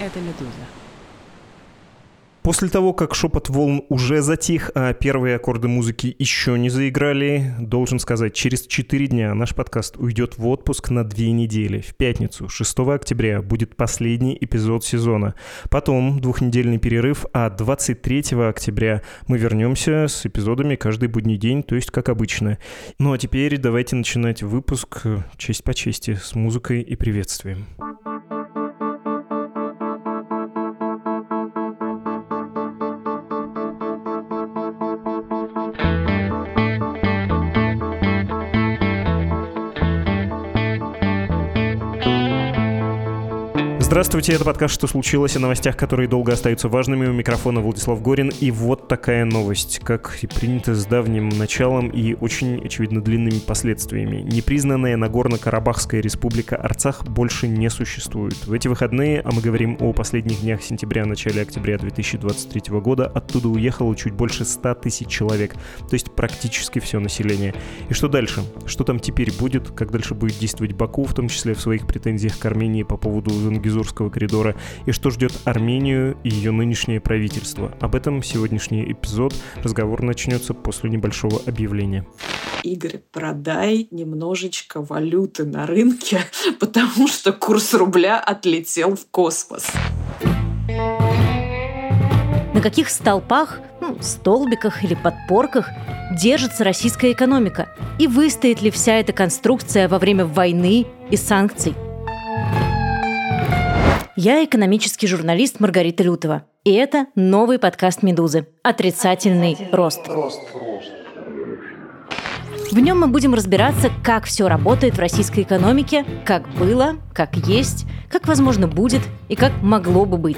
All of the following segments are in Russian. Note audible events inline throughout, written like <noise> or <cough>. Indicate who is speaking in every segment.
Speaker 1: Это «Медуза».
Speaker 2: После того, как шепот волн уже затих, а первые аккорды музыки еще не заиграли, должен сказать, через 4 дня наш подкаст уйдет в отпуск на 2 недели. В пятницу, 6 октября, будет последний эпизод сезона. Потом двухнедельный перерыв, а 23 октября мы вернемся с эпизодами каждый будний день, то есть как обычно. Ну а теперь давайте начинать выпуск честь по чести с музыкой и приветствием. Здравствуйте, это подкаст «Что случилось?» о новостях, которые долго остаются важными. У микрофона Владислав Горин. И вот такая новость, как и принято с давним началом и очень, очевидно, длинными последствиями. Непризнанная Нагорно-Карабахская республика Арцах больше не существует. В эти выходные, а мы говорим о последних днях сентября, начале октября 2023 года, оттуда уехало чуть больше 100 тысяч человек, то есть практически все население. И что дальше? Что там теперь будет? Как дальше будет действовать Баку, в том числе в своих претензиях к Армении по поводу Зангизу Манзурского коридора и что ждет Армению и ее нынешнее правительство. Об этом сегодняшний эпизод. Разговор начнется после небольшого объявления.
Speaker 3: Игорь, продай немножечко валюты на рынке, <laughs> потому что курс рубля отлетел в космос.
Speaker 4: На каких столпах, ну, столбиках или подпорках держится российская экономика? И выстоит ли вся эта конструкция во время войны и санкций? Я экономический журналист Маргарита Лютова. И это новый подкаст «Медузы» «Отрицательный рост». В нем мы будем разбираться, как все работает в российской экономике, как было, как есть, как возможно будет и как могло бы быть.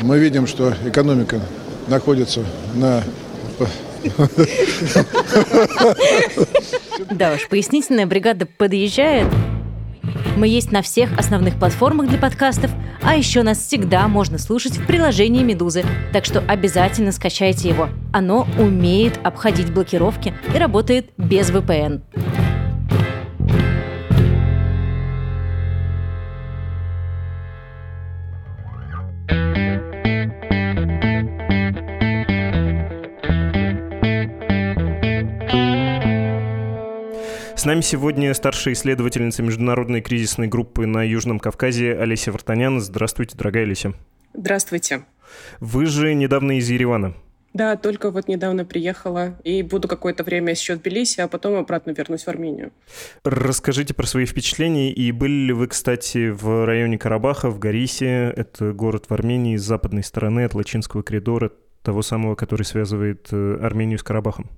Speaker 5: Мы видим, что экономика находится на
Speaker 4: да уж, пояснительная бригада подъезжает, мы есть на всех основных платформах для подкастов, а еще нас всегда можно слушать в приложении «Медузы», так что обязательно скачайте его. Оно умеет обходить блокировки и работает без VPN.
Speaker 2: С нами сегодня старшая исследовательница международной кризисной группы на Южном Кавказе Олеся Вартанян. Здравствуйте, дорогая Олеся.
Speaker 6: Здравствуйте.
Speaker 2: Вы же недавно из Еревана.
Speaker 6: Да, только вот недавно приехала и буду какое-то время еще в Тбилиси, а потом обратно вернусь в Армению.
Speaker 2: Расскажите про свои впечатления. И были ли вы, кстати, в районе Карабаха, в Горисе? Это город в Армении с западной стороны от Лачинского коридора, того самого, который связывает э, Армению с Карабахом?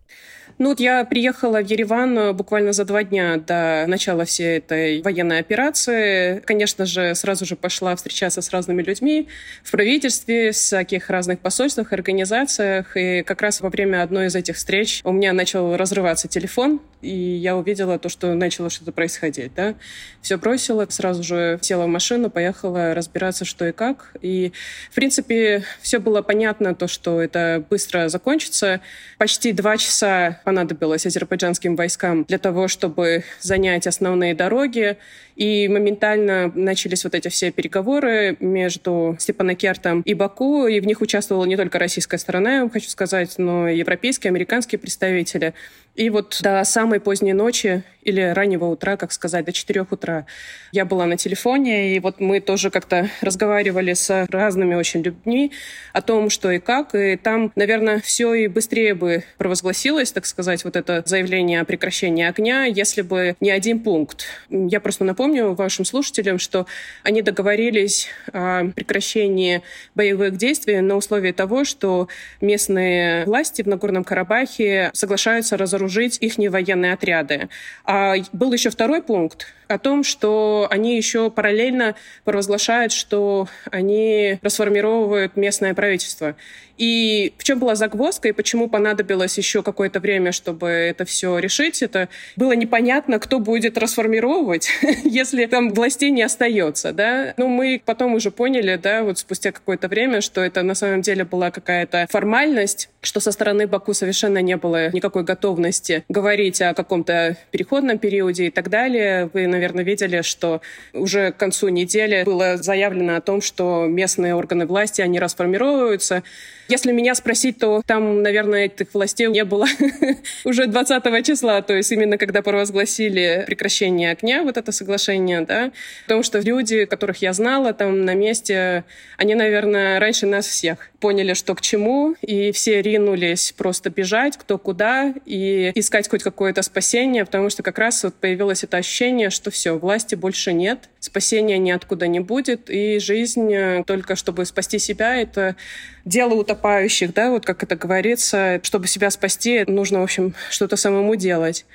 Speaker 6: Ну вот я приехала в Ереван э, буквально за два дня до начала всей этой военной операции. Конечно же, сразу же пошла встречаться с разными людьми в правительстве, в всяких разных посольствах, организациях. И как раз во время одной из этих встреч у меня начал разрываться телефон, и я увидела то, что начало что-то происходить. Да? Все бросила, сразу же села в машину, поехала разбираться, что и как. И, в принципе, все было понятно, то, что это быстро закончится. Почти два часа понадобилось азербайджанским войскам для того, чтобы занять основные дороги. И моментально начались вот эти все переговоры между Степанакертом и Баку, и в них участвовала не только российская сторона, я вам хочу сказать, но и европейские, американские представители. И вот до самой поздней ночи или раннего утра, как сказать, до 4 утра я была на телефоне, и вот мы тоже как-то разговаривали с разными очень людьми о том, что и как, и там, наверное, все и быстрее бы провозгласилось, так сказать, вот это заявление о прекращении огня, если бы не один пункт. Я просто напомню вашим слушателям, что они договорились о прекращении боевых действий на условии того, что местные власти в Нагорном Карабахе соглашаются разоружить их военные отряды. А был еще второй пункт о том, что они еще параллельно провозглашают, что они расформировывают местное правительство. И в чем была загвоздка, и почему понадобилось еще какое-то время, чтобы это все решить, это было непонятно, кто будет расформировывать, <laughs> если там властей не остается, да. Ну, мы потом уже поняли, да, вот спустя какое-то время, что это на самом деле была какая-то формальность, что со стороны Баку совершенно не было никакой готовности говорить о каком-то переходном периоде и так далее. Вы, наверное, видели, что уже к концу недели было заявлено о том, что местные органы власти, они расформируются. Если меня спросить, то там, наверное, этих властей не было. <laughs> Уже 20 числа, то есть именно когда провозгласили прекращение огня, вот это соглашение, да, потому что люди, которых я знала там на месте, они, наверное, раньше нас всех поняли, что к чему, и все ринулись просто бежать, кто куда, и искать хоть какое-то спасение, потому что как раз вот появилось это ощущение, что все, власти больше нет, спасения ниоткуда не будет, и жизнь э, только чтобы спасти себя, это дело утопающих, да, вот как это говорится, чтобы себя спасти, нужно, в общем, что-то самому делать.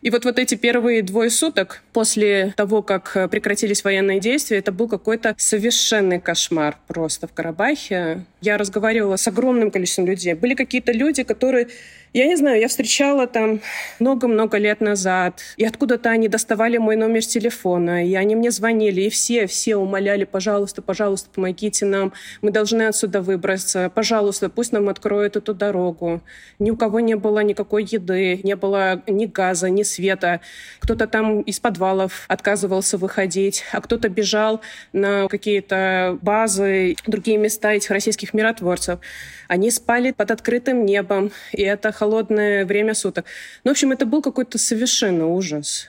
Speaker 6: И вот, вот эти первые двое суток после того, как э, прекратились военные действия, это был какой-то совершенный кошмар просто в Карабахе. Я разговаривала с огромным количеством людей. Были какие-то люди, которые я не знаю, я встречала там много-много лет назад, и откуда-то они доставали мой номер телефона, и они мне звонили, и все, все умоляли, пожалуйста, пожалуйста, помогите нам, мы должны отсюда выбраться, пожалуйста, пусть нам откроют эту дорогу. Ни у кого не было никакой еды, не было ни газа, ни света. Кто-то там из подвалов отказывался выходить, а кто-то бежал на какие-то базы, другие места этих российских миротворцев. Они спали под открытым небом, и это холодное время суток. Ну, в общем, это был какой-то совершенно ужас.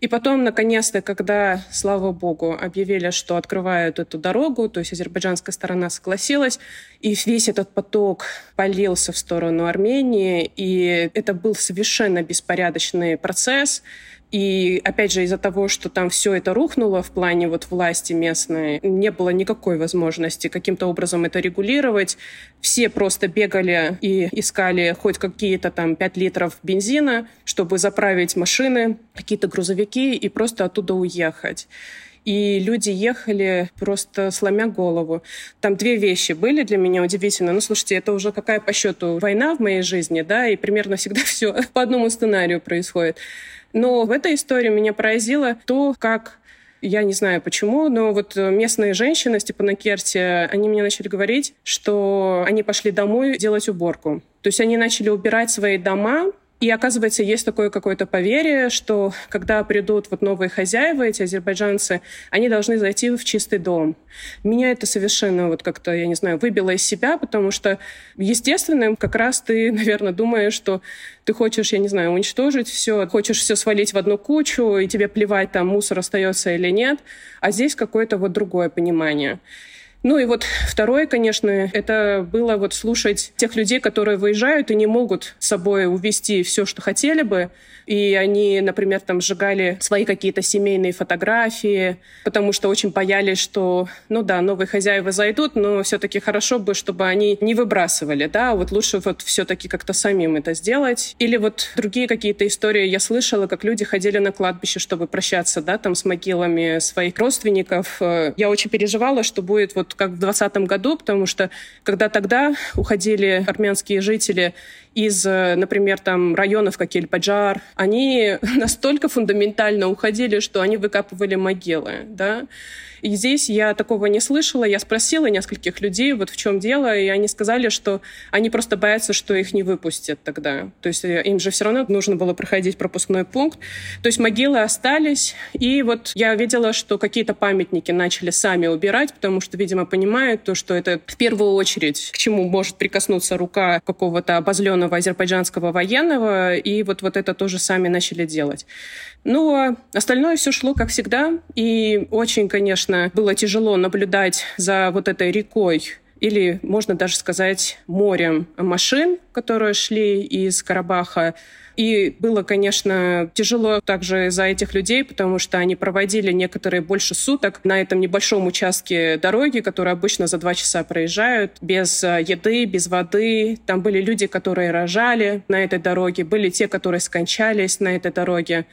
Speaker 6: И потом, наконец-то, когда, слава богу, объявили, что открывают эту дорогу, то есть азербайджанская сторона согласилась, и весь этот поток полился в сторону Армении, и это был совершенно беспорядочный процесс. И опять же, из-за того, что там все это рухнуло в плане вот власти местной, не было никакой возможности каким-то образом это регулировать. Все просто бегали и искали хоть какие-то там 5 литров бензина, чтобы заправить машины, какие-то грузовики и просто оттуда уехать и люди ехали просто сломя голову. Там две вещи были для меня удивительно. Ну, слушайте, это уже какая по счету война в моей жизни, да, и примерно всегда <laughs> все по одному сценарию происходит. Но в этой истории меня поразило то, как я не знаю почему, но вот местные женщины Степанакерти, они мне начали говорить, что они пошли домой делать уборку. То есть они начали убирать свои дома, и оказывается, есть такое какое-то поверье, что когда придут вот новые хозяева, эти азербайджанцы, они должны зайти в чистый дом. Меня это совершенно вот как-то, я не знаю, выбило из себя, потому что естественно, как раз ты, <laughs> наверное, думаешь, что ты хочешь, я не знаю, уничтожить все, хочешь все свалить в одну кучу, и тебе плевать, там мусор остается или нет. А здесь какое-то вот другое понимание. Ну и вот второе, конечно, это было вот слушать тех людей, которые выезжают и не могут с собой увезти все, что хотели бы, и они, например, там сжигали свои какие-то семейные фотографии, потому что очень боялись, что, ну да, новые хозяева зайдут, но все-таки хорошо бы, чтобы они не выбрасывали, да, вот лучше вот все-таки как-то самим это сделать. Или вот другие какие-то истории я слышала, как люди ходили на кладбище, чтобы прощаться, да, там с могилами своих родственников. Я очень переживала, что будет вот как в 2020 году, потому что когда тогда уходили армянские жители из, например, там районов, как Эль-Паджар, они <laughs> настолько фундаментально уходили, что они выкапывали могилы, да, и здесь я такого не слышала. Я спросила нескольких людей, вот в чем дело, и они сказали, что они просто боятся, что их не выпустят тогда. То есть э, им же все равно нужно было проходить пропускной пункт. То есть могилы остались, и вот я видела, что какие-то памятники начали сами убирать, потому что, видимо, понимают то, что это в первую очередь к чему может прикоснуться рука какого-то обозленного азербайджанского военного, и вот, вот это тоже сами начали делать. Ну, а остальное все шло как всегда, и очень, конечно, было тяжело наблюдать за вот этой рекой или, можно даже сказать, морем машин, которые шли из Карабаха. И было, конечно, тяжело также за этих людей, потому что они проводили некоторые больше суток на этом небольшом участке дороги, который обычно за два часа проезжают, без э, еды, без воды. Там были люди, которые рожали на этой дороге, были те, которые скончались на этой дороге.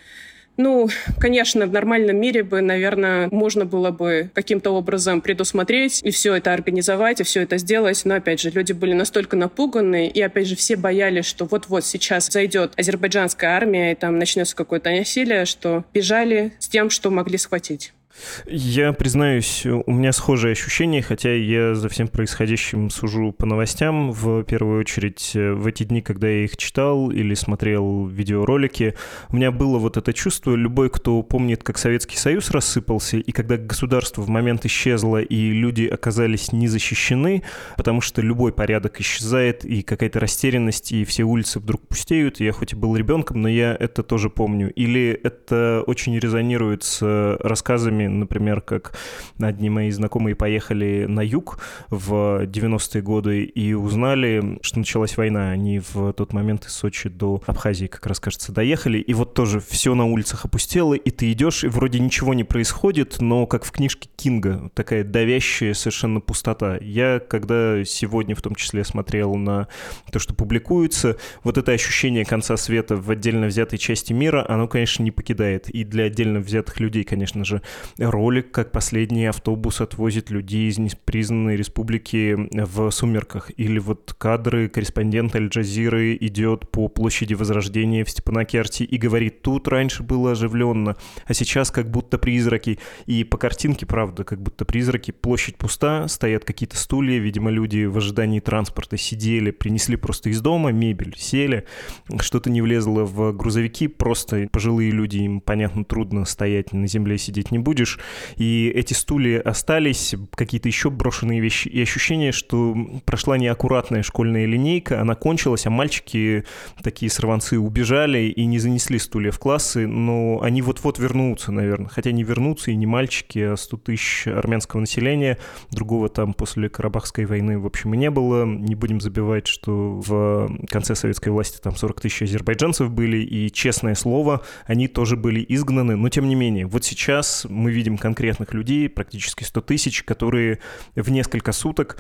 Speaker 6: Ну, конечно, в нормальном мире бы, наверное, можно было бы каким-то образом предусмотреть и все это организовать, и все это сделать. Но, опять же, люди были настолько напуганы, и, опять же, все боялись, что вот-вот сейчас зайдет азербайджанская армия, и там начнется какое-то насилие, что бежали с тем, что могли схватить.
Speaker 2: Я признаюсь, у меня схожие ощущения, хотя я за всем происходящим сужу по новостям, в первую очередь э, в эти дни, когда я их читал или смотрел видеоролики, у меня было вот это чувство, любой, кто помнит, как Советский Союз рассыпался, и когда государство в момент исчезло, и люди оказались не защищены, потому что любой порядок исчезает, и какая-то растерянность, и все улицы вдруг пустеют, я хоть и был ребенком, но я это тоже помню. Или это очень резонирует с рассказами историями, например, как одни мои знакомые поехали на юг в 90-е годы и узнали, что началась война. Они в тот момент из Сочи до Абхазии, как раз, кажется, доехали. И вот тоже все на улицах опустело, и ты идешь, и вроде ничего не происходит, но как в книжке Кинга, такая давящая совершенно пустота. Я, когда сегодня в том числе смотрел на то, что публикуется, вот это ощущение конца света в отдельно взятой части мира, оно, конечно, не покидает. И для отдельно взятых людей, конечно же, ролик, как последний автобус отвозит людей из непризнанной республики в сумерках. Или вот кадры корреспондента Аль-Джазиры идет по площади Возрождения в Степанакерте и говорит, тут раньше было оживленно, а сейчас как будто призраки. И по картинке, правда, как будто призраки. Площадь пуста, стоят какие-то стулья, видимо, люди в ожидании транспорта сидели, принесли просто из дома мебель, сели, что-то не влезло в грузовики, просто пожилые люди, им, понятно, трудно стоять на земле, сидеть не будешь, будешь. И эти стулья остались, какие-то еще брошенные вещи. И ощущение, что прошла неаккуратная школьная линейка, она кончилась, а мальчики, такие сорванцы, убежали и не занесли стулья в классы, но они вот-вот вернутся, наверное. Хотя не вернутся и не мальчики, а 100 тысяч армянского населения. Другого там после Карабахской войны, в общем, и не было. Не будем забивать, что в конце советской власти там 40 тысяч азербайджанцев были, и, честное слово, они тоже были изгнаны. Но, тем не менее, вот сейчас мы видим конкретных людей, практически 100 тысяч, которые в несколько суток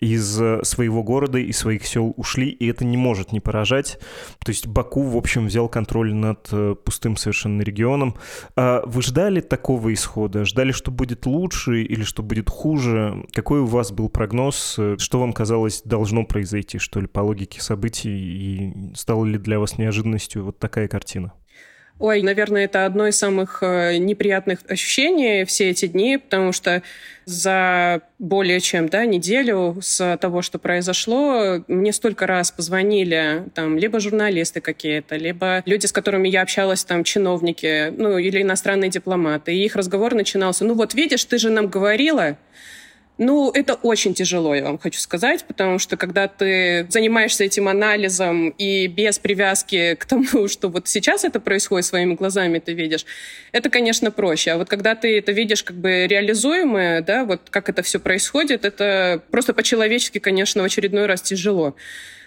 Speaker 2: из э, своего города и своих сел ушли, и это не может не поражать. То есть Баку, в общем, взял контроль над э, пустым совершенно регионом. А вы ждали такого исхода? Ждали, что будет лучше или что будет хуже? Какой у вас был прогноз? Что вам казалось должно произойти, что ли, по логике событий? И стала ли для вас неожиданностью вот такая картина?
Speaker 6: Ой, наверное, это одно из самых э, неприятных ощущений все эти дни, потому что за более чем да, неделю с того, что произошло, мне столько раз позвонили там либо журналисты какие-то, либо люди, с которыми я общалась, там чиновники, ну или иностранные дипломаты. И их разговор начинался, ну вот видишь, ты же нам говорила, ну, это очень тяжело, я вам хочу сказать, потому что когда ты занимаешься этим анализом и без привязки к тому, <laughs> что вот сейчас это происходит своими глазами, ты видишь, это, конечно, проще. А вот когда ты это видишь как бы реализуемое, да, вот как это все происходит, это просто по-человечески, конечно, в очередной раз тяжело.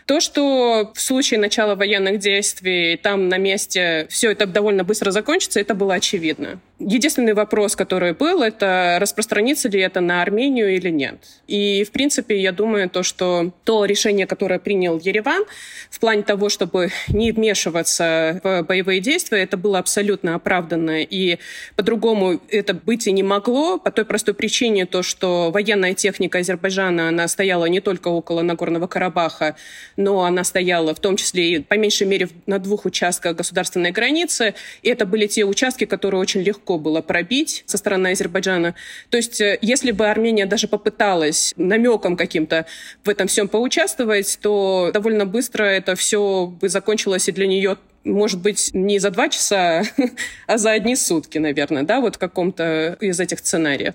Speaker 6: То, что в случае начала военных действий там на месте все это довольно быстро закончится, это было очевидно. Единственный вопрос, который был, это распространится ли это на Армению или нет. И, в принципе, я думаю, то, что то решение, которое принял Ереван в плане того, чтобы не вмешиваться в боевые действия, это было абсолютно оправданно. И по-другому это быть и не могло, по той простой причине, то, что военная техника Азербайджана, она стояла не только около Нагорного Карабаха, но она стояла в том числе и, по меньшей мере, на двух участках государственной границы. И это были те участки, которые очень легко легко было пробить со стороны Азербайджана. То есть, э, если бы Армения даже попыталась намеком каким-то в этом всем поучаствовать, то довольно быстро это все бы закончилось и для нее может быть, не за два часа, <laughs> а за одни сутки, наверное, да, вот в каком-то из этих сценариев.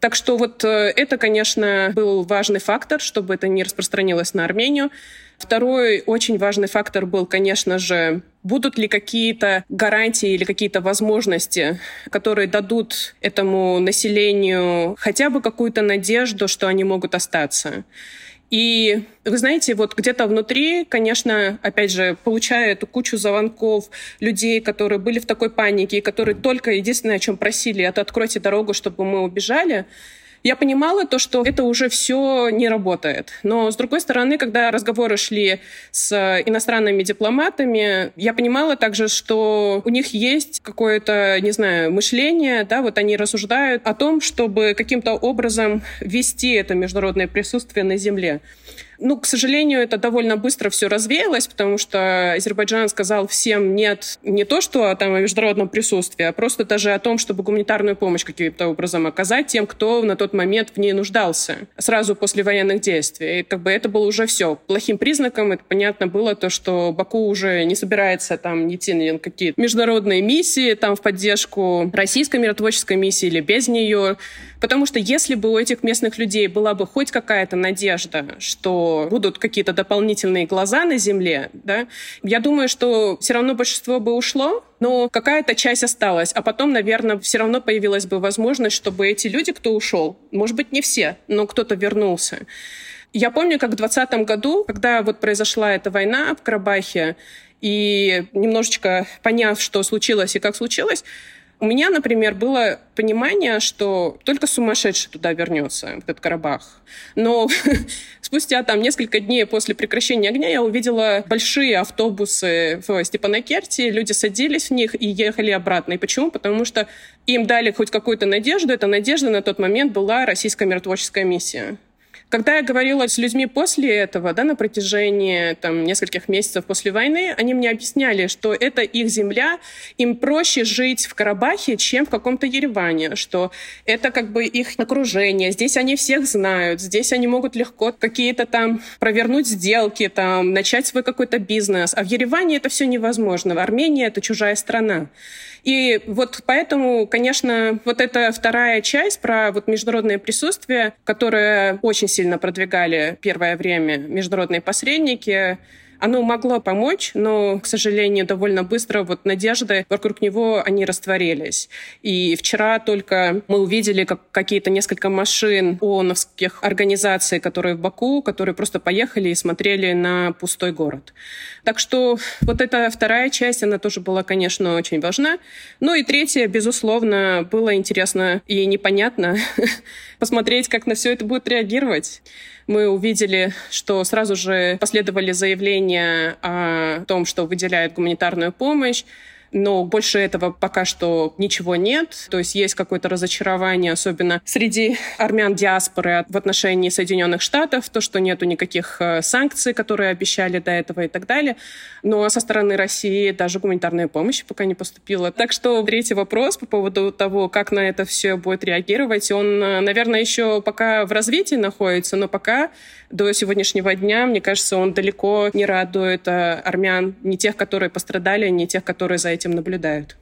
Speaker 6: Так что вот э, это, конечно, был важный фактор, чтобы это не распространилось на Армению. Второй очень важный фактор был, конечно же, будут ли какие-то гарантии или какие-то возможности, которые дадут этому населению хотя бы какую-то надежду, что они могут остаться. И вы знаете, вот где-то внутри, конечно, опять же, получая эту кучу звонков людей, которые были в такой панике, и которые только единственное, о чем просили, это откройте дорогу, чтобы мы убежали, Я понимала то, что это уже все не работает. Но, с другой стороны, когда разговоры шли с иностранными дипломатами, я понимала также, что у них есть какое-то, не знаю, мышление, да, вот они рассуждают о том, чтобы каким-то образом вести это международное присутствие на земле. Ну, к сожалению, это довольно быстро все развеялось, потому что Азербайджан сказал всем нет не то, что там о международном присутствии, а просто даже о том, чтобы гуманитарную помощь каким-то образом оказать тем, кто на тот момент в ней нуждался, сразу после военных действий. И как бы это было уже все. Плохим признаком это понятно было то, что Баку уже не собирается там идти на какие-то международные миссии там в поддержку российской миротворческой миссии или без нее. Потому что если бы у этих местных людей была бы хоть какая-то надежда, что будут какие-то дополнительные глаза на земле, да, я думаю, что все равно большинство бы ушло, но какая-то часть осталась. А потом, наверное, все равно появилась бы возможность, чтобы эти люди, кто ушел, может быть, не все, но кто-то вернулся. Я помню, как в 2020 году, когда вот произошла эта война в Карабахе, и немножечко поняв, что случилось и как случилось, у меня, например, было понимание, что только сумасшедший туда вернется, в этот Карабах. Но <laughs> спустя там несколько дней после прекращения огня я увидела большие автобусы в Степанакерте, люди садились в них и ехали обратно. И почему? Потому что им дали хоть какую-то надежду. Эта надежда на тот момент была российская миротворческая миссия. Когда я говорила с людьми после этого, да, на протяжении там, нескольких месяцев после войны, они мне объясняли, что это их земля, им проще жить в Карабахе, чем в каком-то Ереване, что это как бы их окружение, здесь они всех знают, здесь они могут легко какие-то там провернуть сделки, там, начать свой какой-то бизнес, а в Ереване это все невозможно, в Армении это чужая страна. И вот поэтому, конечно, вот эта вторая часть про вот международное присутствие, которое очень сильно продвигали первое время международные посредники, оно могло помочь, но, к сожалению, довольно быстро вот надежды вокруг него, они растворились. И вчера только мы увидели как какие-то несколько машин ООНовских организаций, которые в Баку, которые просто поехали и смотрели на пустой город. Так что вот эта вторая часть, она тоже была, конечно, очень важна. Ну и третья, безусловно, было интересно и непонятно <laughs> посмотреть, как на все это будет реагировать мы увидели, что сразу же последовали заявления о том, что выделяют гуманитарную помощь, но больше этого пока что ничего нет. То есть есть какое-то разочарование, особенно среди армян диаспоры в отношении Соединенных Штатов, то, что нету никаких э, санкций, которые обещали до этого и так далее. Но со стороны России даже гуманитарная помощь пока не поступила. Так что третий вопрос по поводу того, как на это все будет реагировать, он, э, наверное, еще пока в развитии находится, но пока до сегодняшнего дня, мне кажется, он далеко не радует э, армян, не тех, которые пострадали, не тех, которые за этим наблюдают.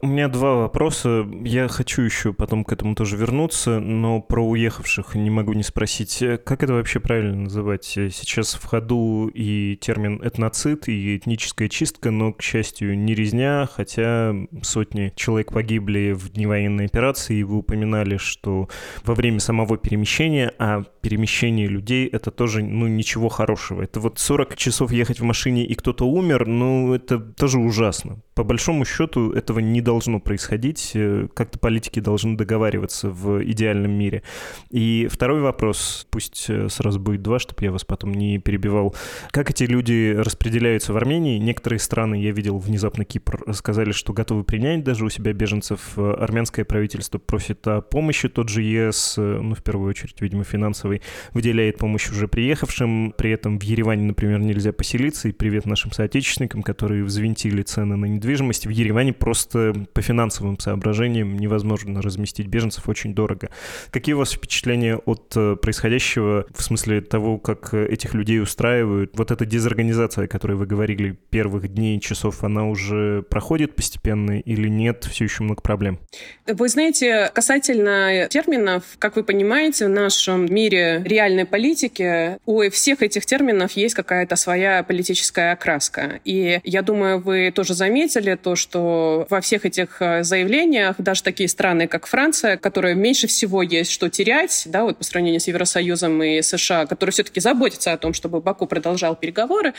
Speaker 2: У меня два вопроса. Я хочу еще потом к этому тоже вернуться, но про уехавших не могу не спросить. Как это вообще правильно называть? Сейчас в ходу и термин этноцид, и этническая чистка, но, к счастью, не резня, хотя сотни человек погибли в дни военной операции, и вы упоминали, что во время самого перемещения, а перемещение людей — это тоже, ну, ничего хорошего. Это вот 40 часов ехать в машине, и кто-то умер, ну, это тоже ужасно. По большому счету этого не должно происходить. Э, как-то политики должны договариваться в идеальном мире. И второй вопрос, пусть э, сразу будет два, чтобы я вас потом не перебивал. Как эти люди распределяются в Армении? Некоторые страны, я видел внезапно Кипр, сказали, что готовы принять даже у себя беженцев. Армянское правительство просит о помощи. Тот же ЕС, э, ну, в первую очередь, видимо, финансовый, выделяет помощь уже приехавшим. При этом в Ереване, например, нельзя поселиться. И привет нашим соотечественникам, которые взвинтили цены на недвижимость. В Ереване просто по финансовым соображениям невозможно разместить беженцев очень дорого. Какие у вас впечатления от э, происходящего в смысле того, как э, этих людей устраивают? Вот эта дезорганизация, о которой вы говорили первых дней, часов, она уже проходит постепенно или нет? Все еще много проблем.
Speaker 6: Вы знаете, касательно терминов, как вы понимаете, в нашем мире реальной политики у всех этих терминов есть какая-то своя политическая окраска. И я думаю, вы тоже заметили то, что во всех этих э, заявлениях даже такие страны, как Франция, которая меньше всего есть что терять, да, вот по сравнению с Евросоюзом и США, которые все-таки заботятся о том, чтобы Баку продолжал переговоры,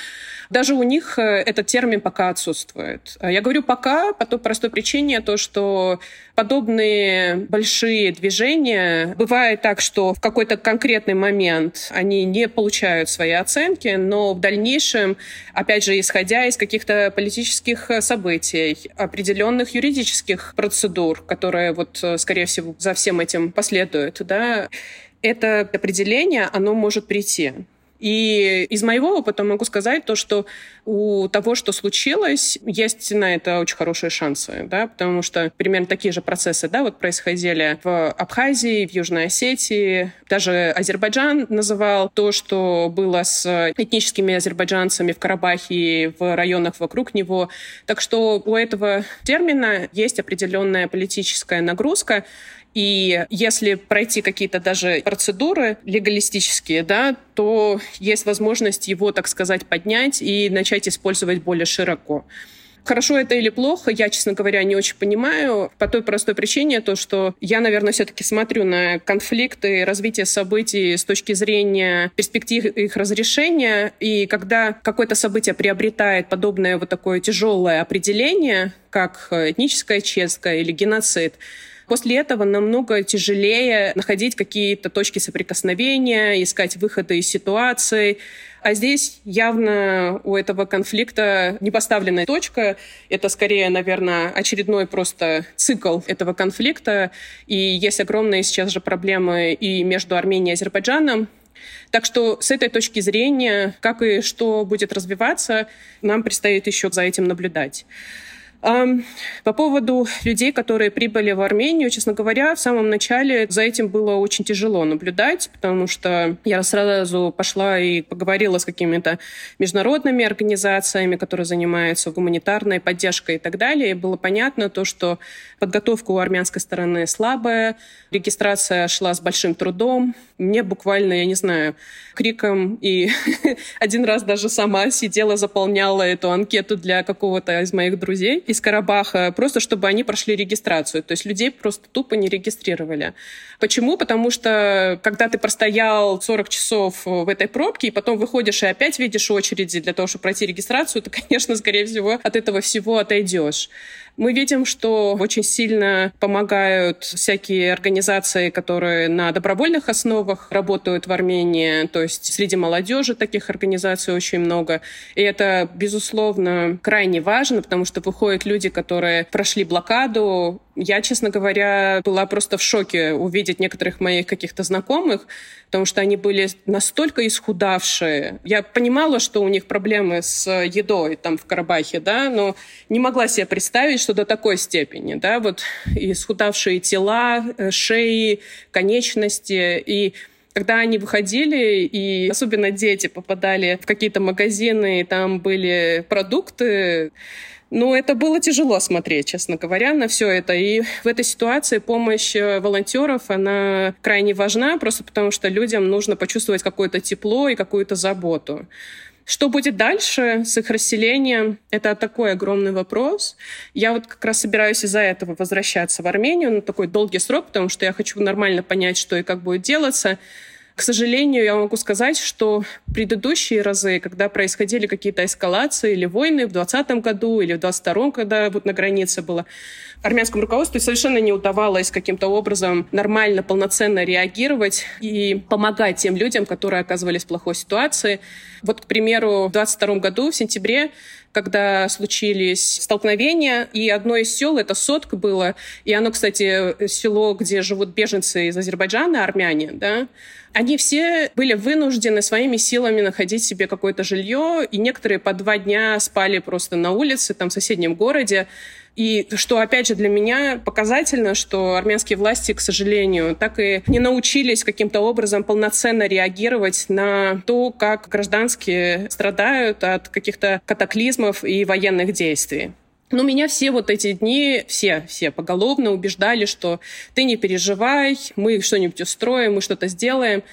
Speaker 6: даже у них э, этот термин пока отсутствует. Я говорю пока по той простой причине, то, что подобные большие движения бывает так, что в какой-то конкретный момент они не получают свои оценки, но в дальнейшем, опять же, исходя из каких-то политических событий, определенных юридических процедур, которые вот, скорее всего, за всем этим последуют, да, это определение, оно может прийти. И из моего опыта могу сказать то, что у того, что случилось, есть на это очень хорошие шансы, да, потому что примерно такие же процессы, да, вот происходили в Абхазии, в Южной Осетии, даже Азербайджан называл то, что было с этническими азербайджанцами в Карабахе в районах вокруг него. Так что у этого термина есть определенная политическая нагрузка, и если пройти какие-то даже процедуры легалистические, да, то есть возможность его, так сказать, поднять и начать использовать более широко. Хорошо это или плохо, я, честно говоря, не очень понимаю. По той простой причине, то, что я, наверное, все-таки смотрю на конфликты, развитие событий с точки зрения перспектив их разрешения. И когда какое-то событие приобретает подобное вот такое тяжелое определение, как этническая честка или геноцид, После этого намного тяжелее находить какие-то точки соприкосновения, искать выходы из ситуации. А здесь явно у этого конфликта не поставленная точка. Это скорее, наверное, очередной просто цикл этого конфликта. И есть огромные сейчас же проблемы и между Арменией и Азербайджаном. Так что с этой точки зрения, как и что будет развиваться, нам предстоит еще за этим наблюдать. По поводу людей, которые прибыли в Армению, честно говоря, в самом начале за этим было очень тяжело наблюдать, потому что я сразу пошла и поговорила с какими-то международными организациями, которые занимаются гуманитарной поддержкой и так далее. И было понятно то, что подготовка у армянской стороны слабая, регистрация шла с большим трудом. Мне буквально, я не знаю, криком и <laughs> один раз даже сама сидела, заполняла эту анкету для какого-то из моих друзей из Карабаха, просто чтобы они прошли регистрацию. То есть людей просто тупо не регистрировали. Почему? Потому что когда ты простоял 40 часов в этой пробке, и потом выходишь и опять видишь очереди для того, чтобы пройти регистрацию, то, <laughs> конечно, скорее всего, от этого всего отойдешь. Мы видим, что очень сильно помогают всякие организации, которые на добровольных основах работают в Армении. То есть среди молодежи таких организаций очень много. И это, безусловно, крайне важно, потому что выходят люди, которые прошли блокаду, я, честно говоря, была просто в шоке увидеть некоторых моих каких-то знакомых, потому что они были настолько исхудавшие. Я понимала, что у них проблемы с едой там в Карабахе, да, но не могла себе представить, что до такой степени, да, вот исхудавшие тела, э, шеи, конечности и когда они выходили, и особенно дети попадали в какие-то магазины, и там были продукты, ну, это было тяжело смотреть, честно говоря, на все это. И в этой ситуации помощь э, волонтеров, она крайне важна, просто потому что людям нужно почувствовать какое-то тепло и какую-то заботу. Что будет дальше с их расселением? Это такой огромный вопрос. Я вот как раз собираюсь из-за этого возвращаться в Армению на такой долгий срок, потому что я хочу нормально понять, что и как будет делаться. К сожалению, я могу сказать, что предыдущие разы, когда происходили какие-то эскалации или войны в 2020 году или в 2022, когда вот на границе было, армянскому руководству совершенно не удавалось каким-то образом нормально, полноценно реагировать и помогать тем людям, которые оказывались в плохой ситуации. Вот, к примеру, в 2022 году, в сентябре, когда случились столкновения, и одно из сел, это Сотк было, и оно, кстати, село, где живут беженцы из Азербайджана, армяне, да, они все были вынуждены своими силами находить себе какое-то жилье, и некоторые по два дня спали просто на улице, там, в соседнем городе. И что, опять же, для меня показательно, что армянские власти, к сожалению, так и не научились каким-то образом полноценно реагировать на то, как гражданские страдают от каких-то катаклизмов и военных действий. Но меня все вот эти дни, все, все поголовно убеждали, что ты не переживай, мы что-нибудь устроим, мы что-то сделаем.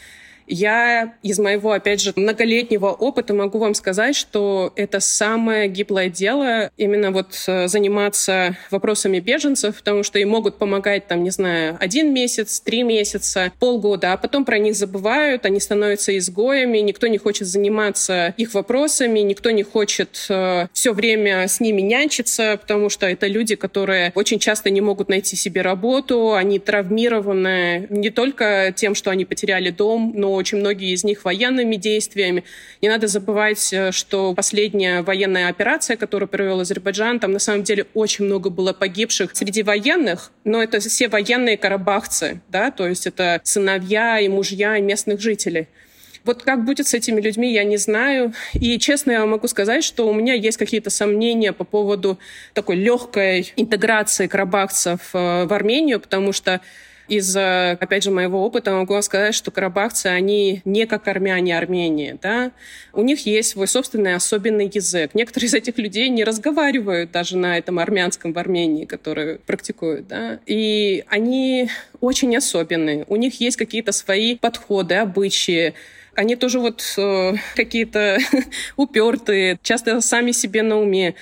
Speaker 6: Я из моего, опять же, многолетнего опыта могу вам сказать, что это самое гиблое дело именно вот э, заниматься вопросами беженцев, потому что им могут помогать там, не знаю, один месяц, три месяца, полгода, а потом про них забывают, они становятся изгоями, никто не хочет заниматься их вопросами, никто не хочет э, все время с ними нянчиться, потому что это люди, которые очень часто не могут найти себе работу, они травмированы не только тем, что они потеряли дом, но очень многие из них военными действиями. Не надо забывать, э, что последняя военная операция, которую провел Азербайджан, там на самом деле очень много было погибших среди военных, но это все военные карабахцы, да, то есть это сыновья и мужья местных жителей. Вот как будет с этими людьми, я не знаю. И честно я могу сказать, что у меня есть какие-то сомнения по поводу такой легкой интеграции карабахцев э, в Армению, потому что из, опять же, моего опыта могу сказать, что карабахцы, они не как армяне Армении, да. У них есть свой собственный особенный язык. Некоторые из этих людей не разговаривают даже на этом армянском в Армении, который практикуют, да. И они очень особенные. У них есть какие-то свои подходы, обычаи, они тоже вот э, какие-то <laughs> упертые, часто сами себе на уме.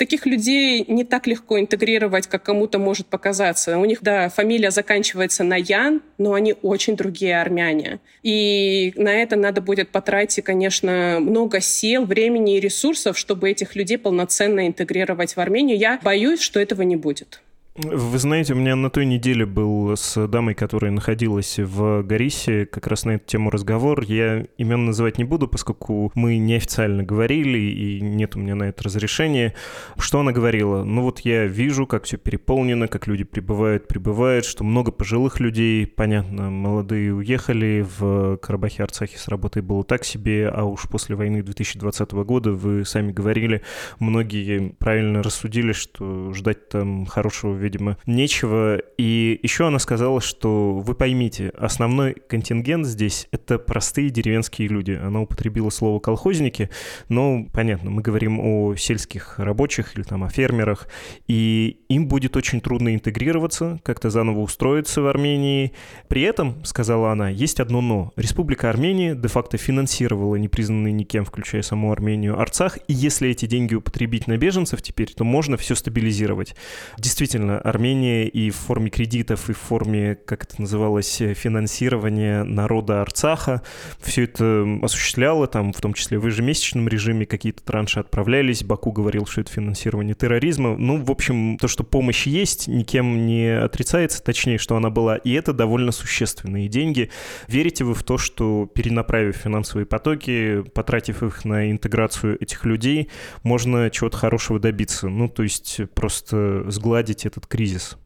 Speaker 6: Таких людей не так легко интегрировать, как кому-то может показаться. У них, да, фамилия заканчивается на Ян, но они очень другие армяне. И на это надо будет потратить, конечно, много сил, времени и ресурсов, чтобы этих людей полноценно интегрировать в Армению. Я боюсь, что этого не будет.
Speaker 2: Вы знаете, у меня на той неделе был с дамой, которая находилась в Горисе, как раз на эту тему разговор. Я имен называть не буду, поскольку мы неофициально говорили, и нет у меня на это разрешения. Что она говорила? Ну вот я вижу, как все переполнено, как люди прибывают, прибывают, что много пожилых людей, понятно, молодые уехали, в Карабахе, Арцахе с работой было так себе, а уж после войны 2020 года, вы сами говорили, многие правильно рассудили, что ждать там хорошего видимо, нечего. И еще она сказала, что вы поймите, основной контингент здесь — это простые деревенские люди. Она употребила слово «колхозники», но, понятно, мы говорим о сельских рабочих или там о фермерах, и им будет очень трудно интегрироваться, как-то заново устроиться в Армении. При этом, сказала она, есть одно «но». Республика Армения де-факто финансировала непризнанный никем, включая саму Армению, Арцах, и если эти деньги употребить на беженцев теперь, то можно все стабилизировать. Действительно, Армения и в форме кредитов, и в форме, как это называлось, финансирования народа Арцаха. Все это осуществляло, там, в том числе в ежемесячном режиме какие-то транши отправлялись. Баку говорил, что это финансирование терроризма. Ну, в общем, то, что помощь есть, никем не отрицается, точнее, что она была. И это довольно существенные деньги. Верите вы в то, что перенаправив финансовые потоки, потратив их на интеграцию этих людей, можно чего-то хорошего добиться? Ну, то есть просто сгладить этот кризис?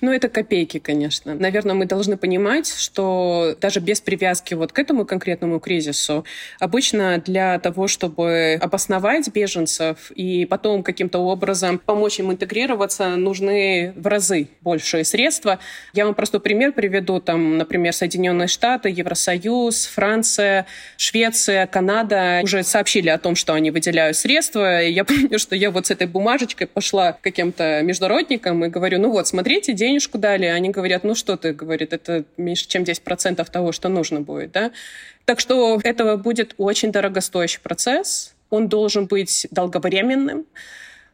Speaker 6: Ну, это копейки, конечно. Наверное, мы должны понимать, что даже без привязки вот к этому конкретному кризису, обычно для того, чтобы обосновать беженцев и потом каким-то образом помочь им интегрироваться, нужны в разы большие средства. Я вам просто пример приведу. Там, например, Соединенные Штаты, Евросоюз, Франция, Швеция, Канада уже сообщили о том, что они выделяют средства. И я <laughs> помню, что я вот с этой бумажечкой пошла к каким-то международникам и говорю, ну вот, смотрите, денежку дали, они говорят, ну что ты, говорит, это меньше, чем 10% того, что нужно будет, да. Так что это будет очень дорогостоящий процесс, он должен быть долговременным,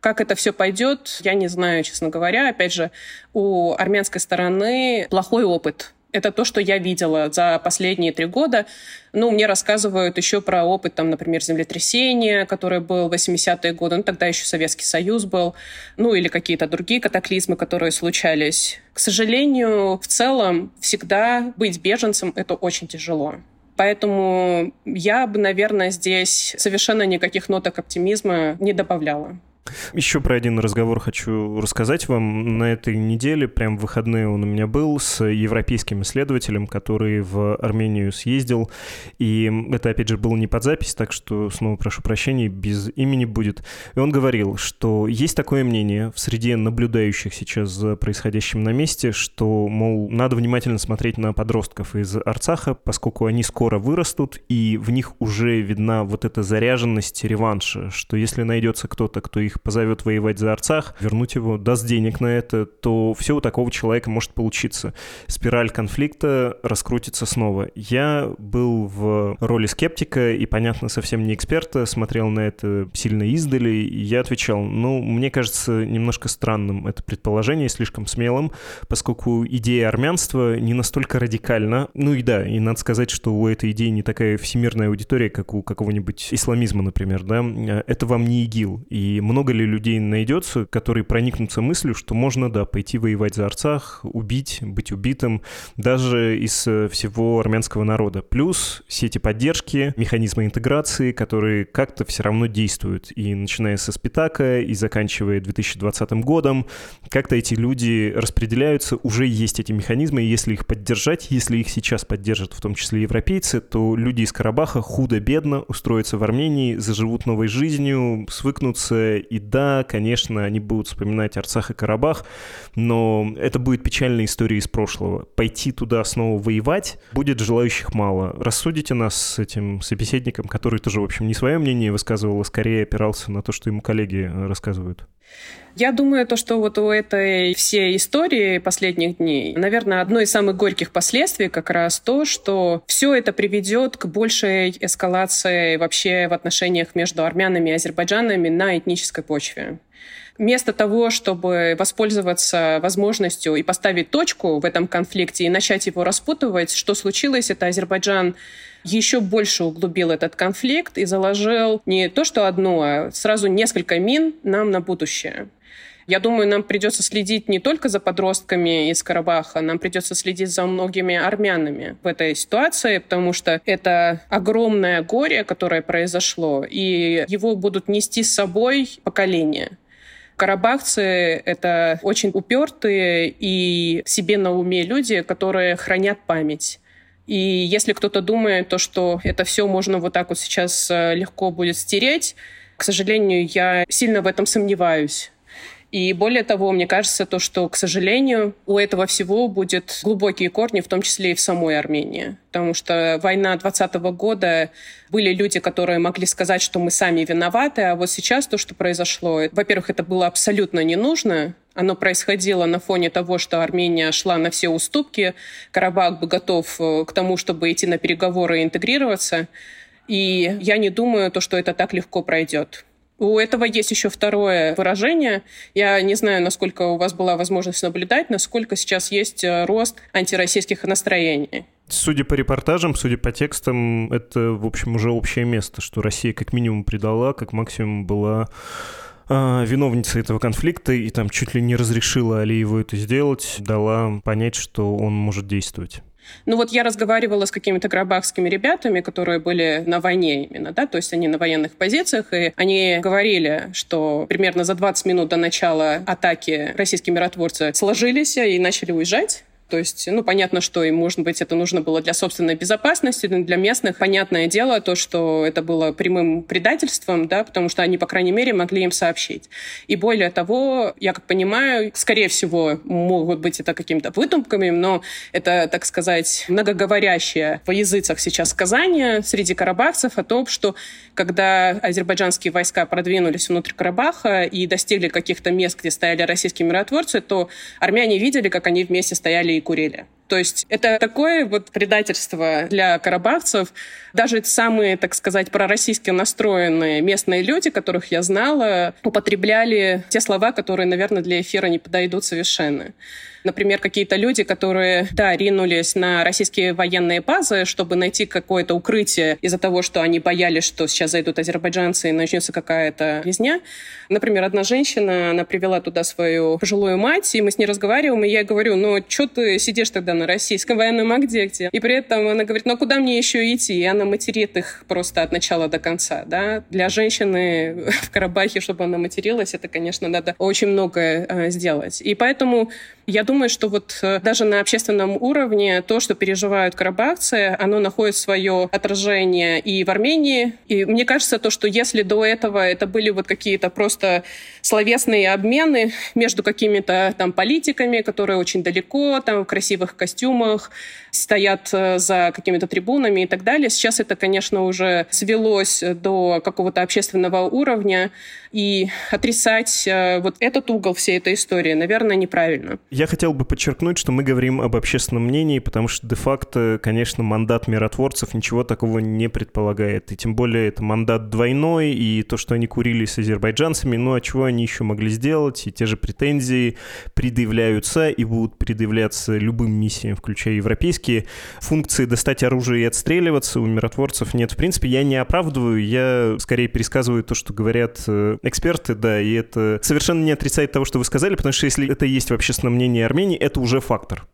Speaker 6: как это все пойдет, я не знаю, честно говоря. Опять же, у армянской стороны плохой опыт это то, что я видела за последние три года. Ну, мне рассказывают еще про опыт, там, например, землетрясения, которое было в 80-е годы. Ну, тогда еще Советский Союз был. Ну, или какие-то другие катаклизмы, которые случались. К сожалению, в целом, всегда быть беженцем — это очень тяжело. Поэтому я бы, наверное, здесь совершенно никаких ноток оптимизма не добавляла.
Speaker 2: Еще про один разговор хочу рассказать вам. На этой неделе, прям в выходные он у меня был, с европейским исследователем, который в Армению съездил. И это, опять же, было не под запись, так что снова прошу прощения, без имени будет. И он говорил, что есть такое мнение в среде наблюдающих сейчас за происходящим на месте, что, мол, надо внимательно смотреть на подростков из Арцаха, поскольку они скоро вырастут, и в них уже видна вот эта заряженность реванша, что если найдется кто-то, кто их позовет воевать за Арцах, вернуть его, даст денег на это, то все у такого человека может получиться. Спираль конфликта раскрутится снова. Я был в роли скептика и, понятно, совсем не эксперта, смотрел на это сильно издали, и я отвечал, ну, мне кажется немножко странным это предположение, слишком смелым, поскольку идея армянства не настолько радикальна. Ну и да, и надо сказать, что у этой идеи не такая всемирная аудитория, как у какого-нибудь исламизма, например, да. Это вам не ИГИЛ. И много ли людей найдется, которые проникнутся мыслью, что можно, да, пойти воевать за Арцах, убить, быть убитым, даже из всего армянского народа. Плюс сети поддержки, механизмы интеграции, которые как-то все равно действуют. И начиная со Спитака и заканчивая 2020 годом, как-то эти люди распределяются, уже есть эти механизмы, и если их поддержать, если их сейчас поддержат в том числе европейцы, то люди из Карабаха худо-бедно устроятся в Армении, заживут новой жизнью, свыкнутся, и да, конечно, они будут вспоминать Арцах и Карабах, но это будет печальная история из прошлого. Пойти туда снова воевать будет желающих мало. Рассудите нас с этим собеседником, который тоже, в общем, не свое мнение высказывал, а скорее опирался на то, что ему коллеги рассказывают.
Speaker 6: Я думаю, то, что вот у этой всей истории последних дней, наверное, одно из самых горьких последствий как раз то, что все это приведет к большей эскалации вообще в отношениях между армянами и азербайджанами на этнической почве. Вместо того, чтобы воспользоваться возможностью и поставить точку в этом конфликте и начать его распутывать, что случилось, это Азербайджан еще больше углубил этот конфликт и заложил не то, что одно, а сразу несколько мин нам на будущее. Я думаю, нам придется следить не только за подростками из Карабаха, нам придется следить за многими армянами в этой ситуации, потому что это огромное горе, которое произошло, и его будут нести с собой поколения. Карабахцы — это очень упертые и себе на уме люди, которые хранят память. И если кто-то думает, то, что это все можно вот так вот сейчас э, легко будет стереть, к сожалению, я сильно в этом сомневаюсь. И более того, мне кажется, то, что, к сожалению, у этого всего будет глубокие корни, в том числе и в самой Армении. Потому что война 2020 года были люди, которые могли сказать, что мы сами виноваты, а вот сейчас то, что произошло, во-первых, это было абсолютно не нужно, оно происходило на фоне того, что Армения шла на все уступки, Карабах был готов э, к тому, чтобы идти на переговоры и интегрироваться. И я не думаю, то, что это так легко пройдет. У этого есть еще второе выражение. Я не знаю, насколько у вас была возможность наблюдать, насколько сейчас есть э, рост антироссийских настроений.
Speaker 2: Судя по репортажам, судя по текстам, это, в общем, уже общее место, что Россия как минимум предала, как максимум была э, виновницей этого конфликта и там чуть ли не разрешила Алиеву это сделать, дала понять, что он может действовать.
Speaker 6: Ну вот я разговаривала с какими-то карабахскими ребятами, которые были на войне именно, да, то есть они на военных позициях, и они говорили, что примерно за 20 минут до начала атаки российские миротворцы сложились и начали уезжать. То есть, ну, понятно, что им, может быть, это нужно было для собственной безопасности, но для местных, понятное дело, то, что это было прямым предательством, да, потому что они, по крайней мере, могли им сообщить. И более того, я как понимаю, скорее всего, могут быть это какими-то выдумками, но это, так сказать, многоговорящее в языцах сейчас сказание среди карабахцев о том, что когда азербайджанские войска продвинулись внутрь Карабаха и достигли каких-то мест, где стояли российские миротворцы, то армяне видели, как они вместе стояли курили. То есть это такое вот предательство для карабахцев. Даже самые, так сказать, пророссийски настроенные местные люди, которых я знала, употребляли те слова, которые, наверное, для эфира не подойдут совершенно. Например, какие-то люди, которые, да, ринулись на российские военные базы, чтобы найти какое-то укрытие из-за того, что они боялись, что сейчас зайдут азербайджанцы и начнется какая-то резня. Например, одна женщина, она привела туда свою пожилую мать, и мы с ней разговариваем, и я говорю, ну, что ты сидишь тогда на российском военном объекте? И при этом она говорит, ну, а куда мне еще идти? И она материт их просто от начала до конца, да. Для женщины <laughs> в Карабахе, чтобы она материлась, это, конечно, надо очень многое э, сделать. И поэтому я думаю, что вот э, даже на общественном уровне то, что переживают карабахцы, оно находит свое отражение и в Армении. И мне кажется, то, что если до этого это были вот какие-то просто словесные обмены между какими-то там политиками, которые очень далеко, там в красивых костюмах, костюмах, стоят э, за какими-то трибунами и так далее. Сейчас это, конечно, уже свелось до какого-то общественного уровня, и отрицать э, вот этот угол всей этой истории, наверное, неправильно.
Speaker 2: Я хотел бы подчеркнуть, что мы говорим об общественном мнении, потому что де-факто, конечно, мандат миротворцев ничего такого не предполагает. И тем более это мандат двойной, и то, что они курили с азербайджанцами, ну а чего они еще могли сделать? И те же претензии предъявляются и будут предъявляться любым миссиям, включая европейские. Функции достать оружие и отстреливаться у миротворцев нет. В принципе, я не оправдываю, я скорее пересказываю то, что говорят э, эксперты, да, и это совершенно не отрицает того, что вы сказали, потому что если это есть в общественном мнении Армении, это уже фактор.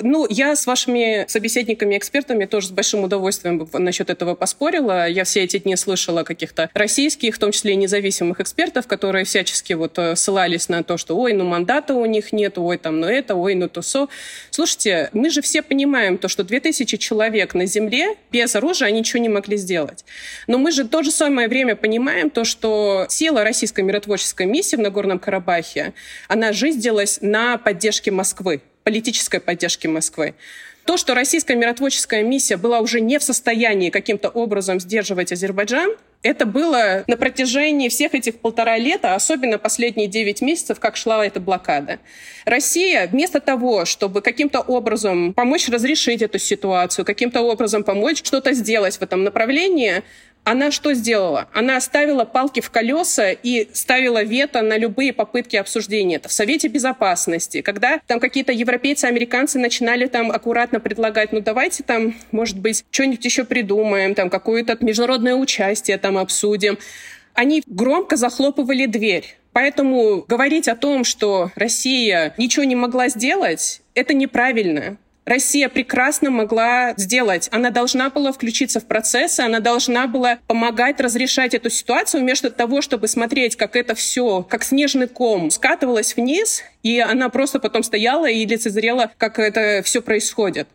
Speaker 6: Ну, я с вашими собеседниками-экспертами тоже с большим удовольствием насчет этого поспорила. Я все эти дни слышала каких-то российских, в том числе и независимых экспертов, которые всячески вот э, ссылались на то, что ой, ну мандата у них нет, ой, там, ну это, ой, ну то со. Слушайте, мы же все понимаем то, что 2000 человек на земле без оружия ничего не могли сделать. Но мы же в то же самое время понимаем то, что сила российской миротворческой миссии в Нагорном Карабахе, она жизнилась на поддержке Москвы политической поддержки Москвы. То, что российская миротворческая миссия была уже не в состоянии каким-то образом сдерживать Азербайджан, это было на протяжении всех этих полтора лета, особенно последние девять месяцев, как шла эта блокада. Россия вместо того, чтобы каким-то образом помочь разрешить эту ситуацию, каким-то образом помочь что-то сделать в этом направлении, она что сделала? Она оставила палки в колеса и ставила вето на любые попытки обсуждения. Это в Совете Безопасности, когда там какие-то европейцы, американцы начинали там аккуратно предлагать, ну давайте там, может быть, что-нибудь еще придумаем, там какое-то международное участие там обсудим. Они громко захлопывали дверь. Поэтому говорить о том, что Россия ничего не могла сделать, это неправильно. Россия прекрасно могла сделать. Она должна была включиться в процессы, она должна была помогать разрешать эту ситуацию вместо того, чтобы смотреть, как это все, как снежный ком, скатывалось вниз и она просто потом стояла и лицезрела, как это все происходит.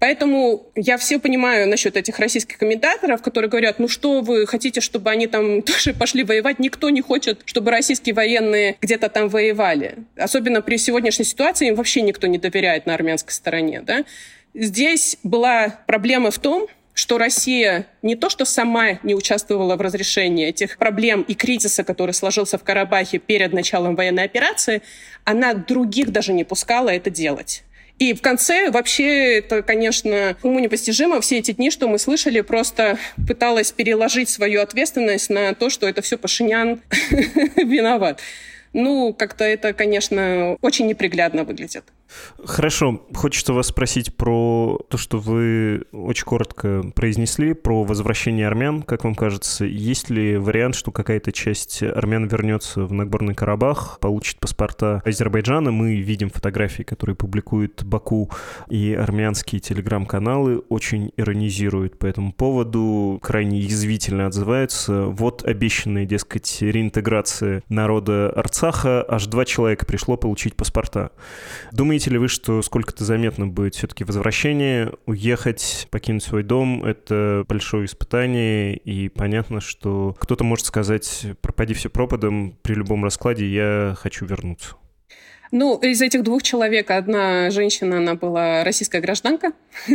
Speaker 6: Поэтому я все понимаю насчет этих российских комментаторов, которые говорят, ну что вы хотите, чтобы они там <laughs> тоже пошли воевать? Никто не хочет, чтобы российские военные где-то там воевали. Особенно при сегодняшней ситуации им вообще никто не доверяет на армянской стороне. Да? Здесь была проблема в том, что Россия не то что сама не участвовала в разрешении этих проблем и кризиса, который сложился в Карабахе перед началом военной операции, она других даже не пускала это делать. И в конце вообще это, конечно, уму непостижимо. Все эти дни, что мы слышали, просто пыталась переложить свою ответственность на то, что это все Пашинян <laughs> виноват. Ну, как-то это, конечно, очень неприглядно выглядит.
Speaker 2: Хорошо. Хочется вас спросить про то, что вы очень коротко произнесли, про возвращение армян. Как вам кажется, есть ли вариант, что какая-то часть армян вернется в Нагорный Карабах, получит паспорта Азербайджана? Мы видим фотографии, которые публикуют Баку, и армянские телеграм-каналы очень иронизируют по этому поводу, крайне язвительно отзываются. Вот обещанная, дескать, реинтеграция народа Арцаха, аж два человека пришло получить паспорта. Думаете, Думаете ли вы, что сколько-то заметно будет все-таки возвращение, уехать, покинуть свой дом? Это большое испытание, и понятно, что кто-то может сказать, пропади все пропадом, при любом раскладе я хочу вернуться.
Speaker 6: Ну, из этих двух человек одна женщина, она была российская гражданка, <laughs>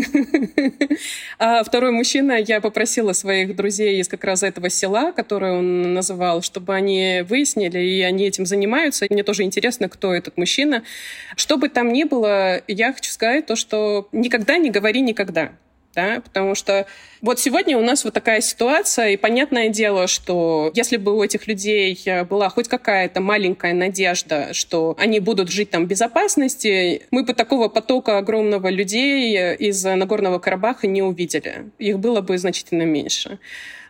Speaker 6: а второй мужчина, я попросила своих друзей из как раз этого села, которое он называл, чтобы они выяснили, и они этим занимаются. Мне тоже интересно, кто этот мужчина. Что бы там ни было, я хочу сказать то, что никогда не говори никогда да, потому что вот сегодня у нас вот такая ситуация, и понятное дело, что если бы у этих людей э, была хоть какая-то маленькая надежда, что они будут жить там в безопасности, мы бы такого потока огромного людей э, из Нагорного Карабаха не увидели. Их было бы значительно меньше.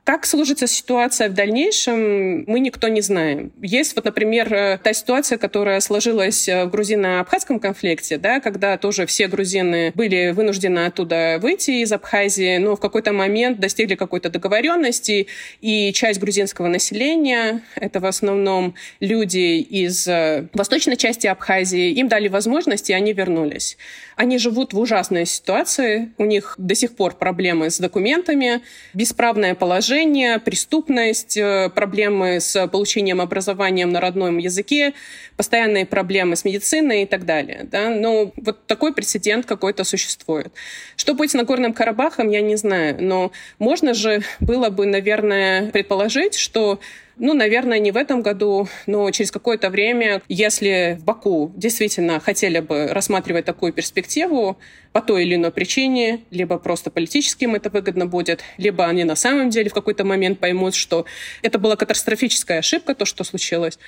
Speaker 6: Как сложится ситуация в дальнейшем, мы никто не знаем. Есть вот, например, э, та ситуация, которая сложилась э, в грузино-абхазском конфликте, да, когда тоже все грузины были вынуждены оттуда выйти из Абхазии, но в какой-то момент достигли какой-то договоренности, и часть грузинского населения, это в основном люди из э, восточной части Абхазии, им дали возможность, и они вернулись. Они живут в ужасной ситуации, у них до сих пор проблемы с документами, бесправное положение, разложение, преступность, э, проблемы с получением образования на родном языке, постоянные проблемы с медициной и так далее. Да? Но вот такой прецедент какой-то существует. Что будет с Нагорным Карабахом, я не знаю. Но можно же было бы, наверное, предположить, что ну, наверное, не в этом году, но через какое-то время, если в Баку действительно хотели бы рассматривать такую перспективу по той или иной причине, либо просто политически им это выгодно будет, либо они на самом деле в какой-то момент поймут, что это была катастрофическая ошибка, то, что случилось,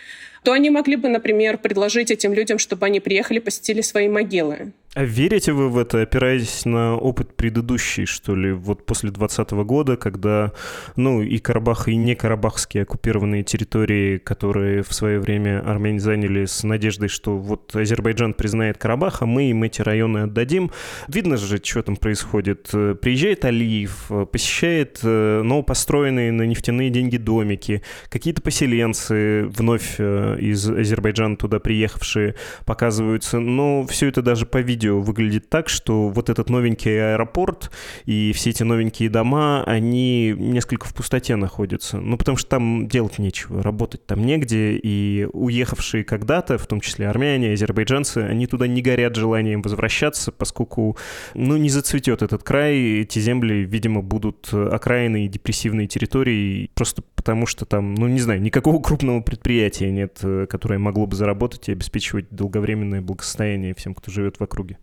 Speaker 6: то они могли бы, например, предложить этим людям, чтобы они приехали, посетили свои могилы.
Speaker 2: А верите вы в это, опираясь на опыт предыдущий, что ли, вот после 2020 года, когда, ну, и Карабах, и не карабахские оккупированные территории, которые в свое время армяне заняли с надеждой, что вот Азербайджан признает Карабах, а мы им эти районы отдадим. Видно же, что там происходит. Приезжает Алиев, посещает э, новопостроенные на нефтяные деньги домики, какие-то поселенцы, вновь э, из Азербайджана туда приехавшие, показываются, но все это даже по видео видео выглядит так, что вот этот новенький аэропорт и все эти новенькие дома, они несколько в пустоте находятся. Ну, потому что там делать нечего, работать там негде, и уехавшие когда-то, в том числе армяне, азербайджанцы, они туда не горят желанием возвращаться, поскольку, ну, не зацветет этот край, эти земли, видимо, будут окраины и депрессивные территории, просто потому что там, ну, не знаю, никакого крупного предприятия нет, э, которое могло бы заработать и обеспечивать долговременное благосостояние всем, кто живет в округе.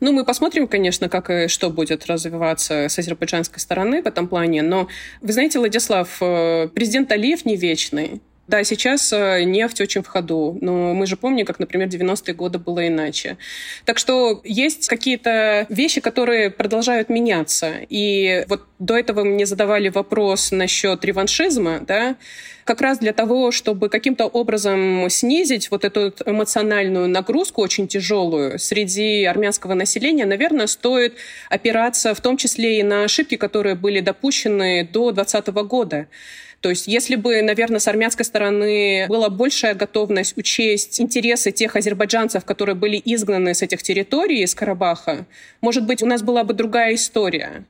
Speaker 6: Ну, мы посмотрим, конечно, как и что будет развиваться с азербайджанской стороны в этом плане. Но, вы знаете, Владислав, э, президент Алиев не вечный. Да, сейчас э, нефть очень в ходу, но мы же помним, как, например, 90-е годы было иначе. Так что есть какие-то вещи, которые продолжают меняться. И вот до этого мне задавали вопрос насчет реваншизма, да, как раз для того, чтобы каким-то образом снизить вот эту эмоциональную нагрузку очень тяжелую среди армянского населения, наверное, стоит опираться в том числе и на ошибки, которые были допущены до 2020 года. То есть если бы, наверное, с армянской стороны была большая готовность учесть интересы тех азербайджанцев, которые были изгнаны с этих территорий, из Карабаха, может быть, у нас была бы другая история.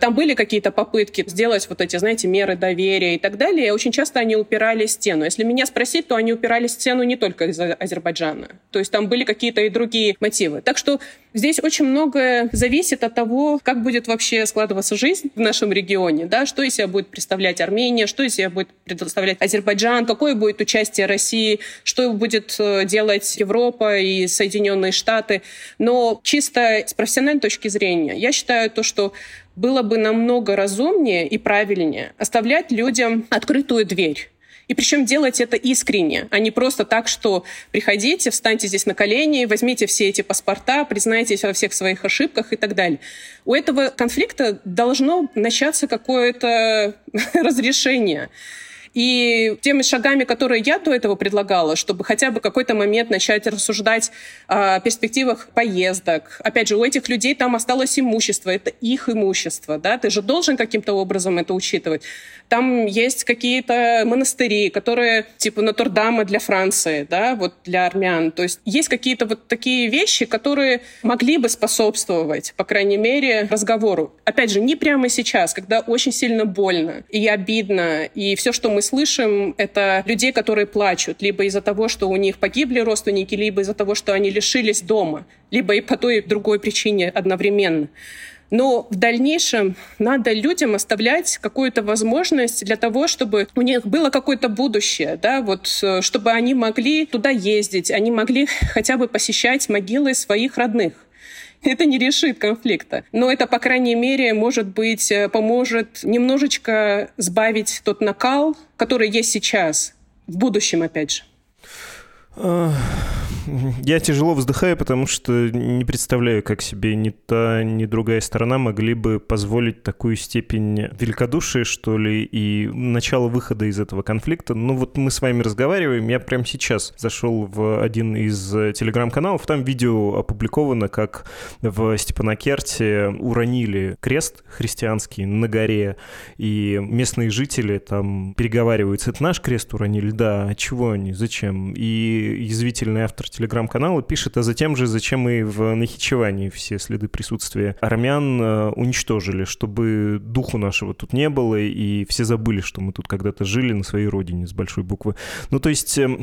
Speaker 6: Там были какие-то попытки сделать вот эти, знаете, меры доверия и так далее. Очень часто они упирали в стену. Если меня спросить, то они упирали в стену не только из Азербайджана. То есть там были какие-то и другие мотивы. Так что здесь очень многое зависит от того, как будет вообще складываться жизнь в нашем регионе, да, что из себя будет представлять Армения, что из себя будет представлять Азербайджан, какое будет участие России, что будет э, делать Европа и Соединенные Штаты. Но чисто с профессиональной точки зрения, я считаю то, что было бы намного разумнее и правильнее оставлять людям открытую дверь. И причем делать это искренне, а не просто так, что приходите, встаньте здесь на колени, возьмите все эти паспорта, признайтесь во всех своих ошибках и так далее. У этого конфликта должно начаться какое-то <laughs> разрешение. И теми шагами, которые я до этого предлагала, чтобы хотя бы какой-то момент начать рассуждать о перспективах поездок. Опять же, у этих людей там осталось имущество, это их имущество, да, ты же должен каким-то образом это учитывать. Там есть какие-то монастыри, которые типа Нотр-Дама для Франции, да, вот для армян. То есть есть какие-то вот такие вещи, которые могли бы способствовать, по крайней мере, разговору. Опять же, не прямо сейчас, когда очень сильно больно и обидно, и все, что мы мы слышим, это людей, которые плачут, либо из-за того, что у них погибли родственники, либо из-за того, что они лишились дома, либо и по той и другой причине одновременно. Но в дальнейшем надо людям оставлять какую-то возможность для того, чтобы у них было какое-то будущее, да, вот, э, чтобы они могли туда ездить, они могли <laughs> хотя бы посещать могилы своих родных. Это не решит конфликта. Но это, по крайней мере, может быть, э, поможет немножечко сбавить тот накал, который есть сейчас, в будущем, опять же.
Speaker 2: Я тяжело вздыхаю, потому что не представляю, как себе ни та, ни другая сторона могли бы позволить такую степень великодушия, что ли, и начало выхода из этого конфликта. Ну вот мы с вами разговариваем, я прямо сейчас зашел в один из телеграм-каналов, там видео опубликовано, как в Степанакерте уронили крест христианский на горе, и местные жители там переговариваются, это наш крест уронили? Да, а чего они, зачем? И язвительный автор телеграм-канала, пишет, а затем же, зачем мы в Нахичеване все следы присутствия армян э, уничтожили, чтобы духу нашего тут не было, и все забыли, что мы тут когда-то жили на своей родине с большой буквы. Ну, то есть, э,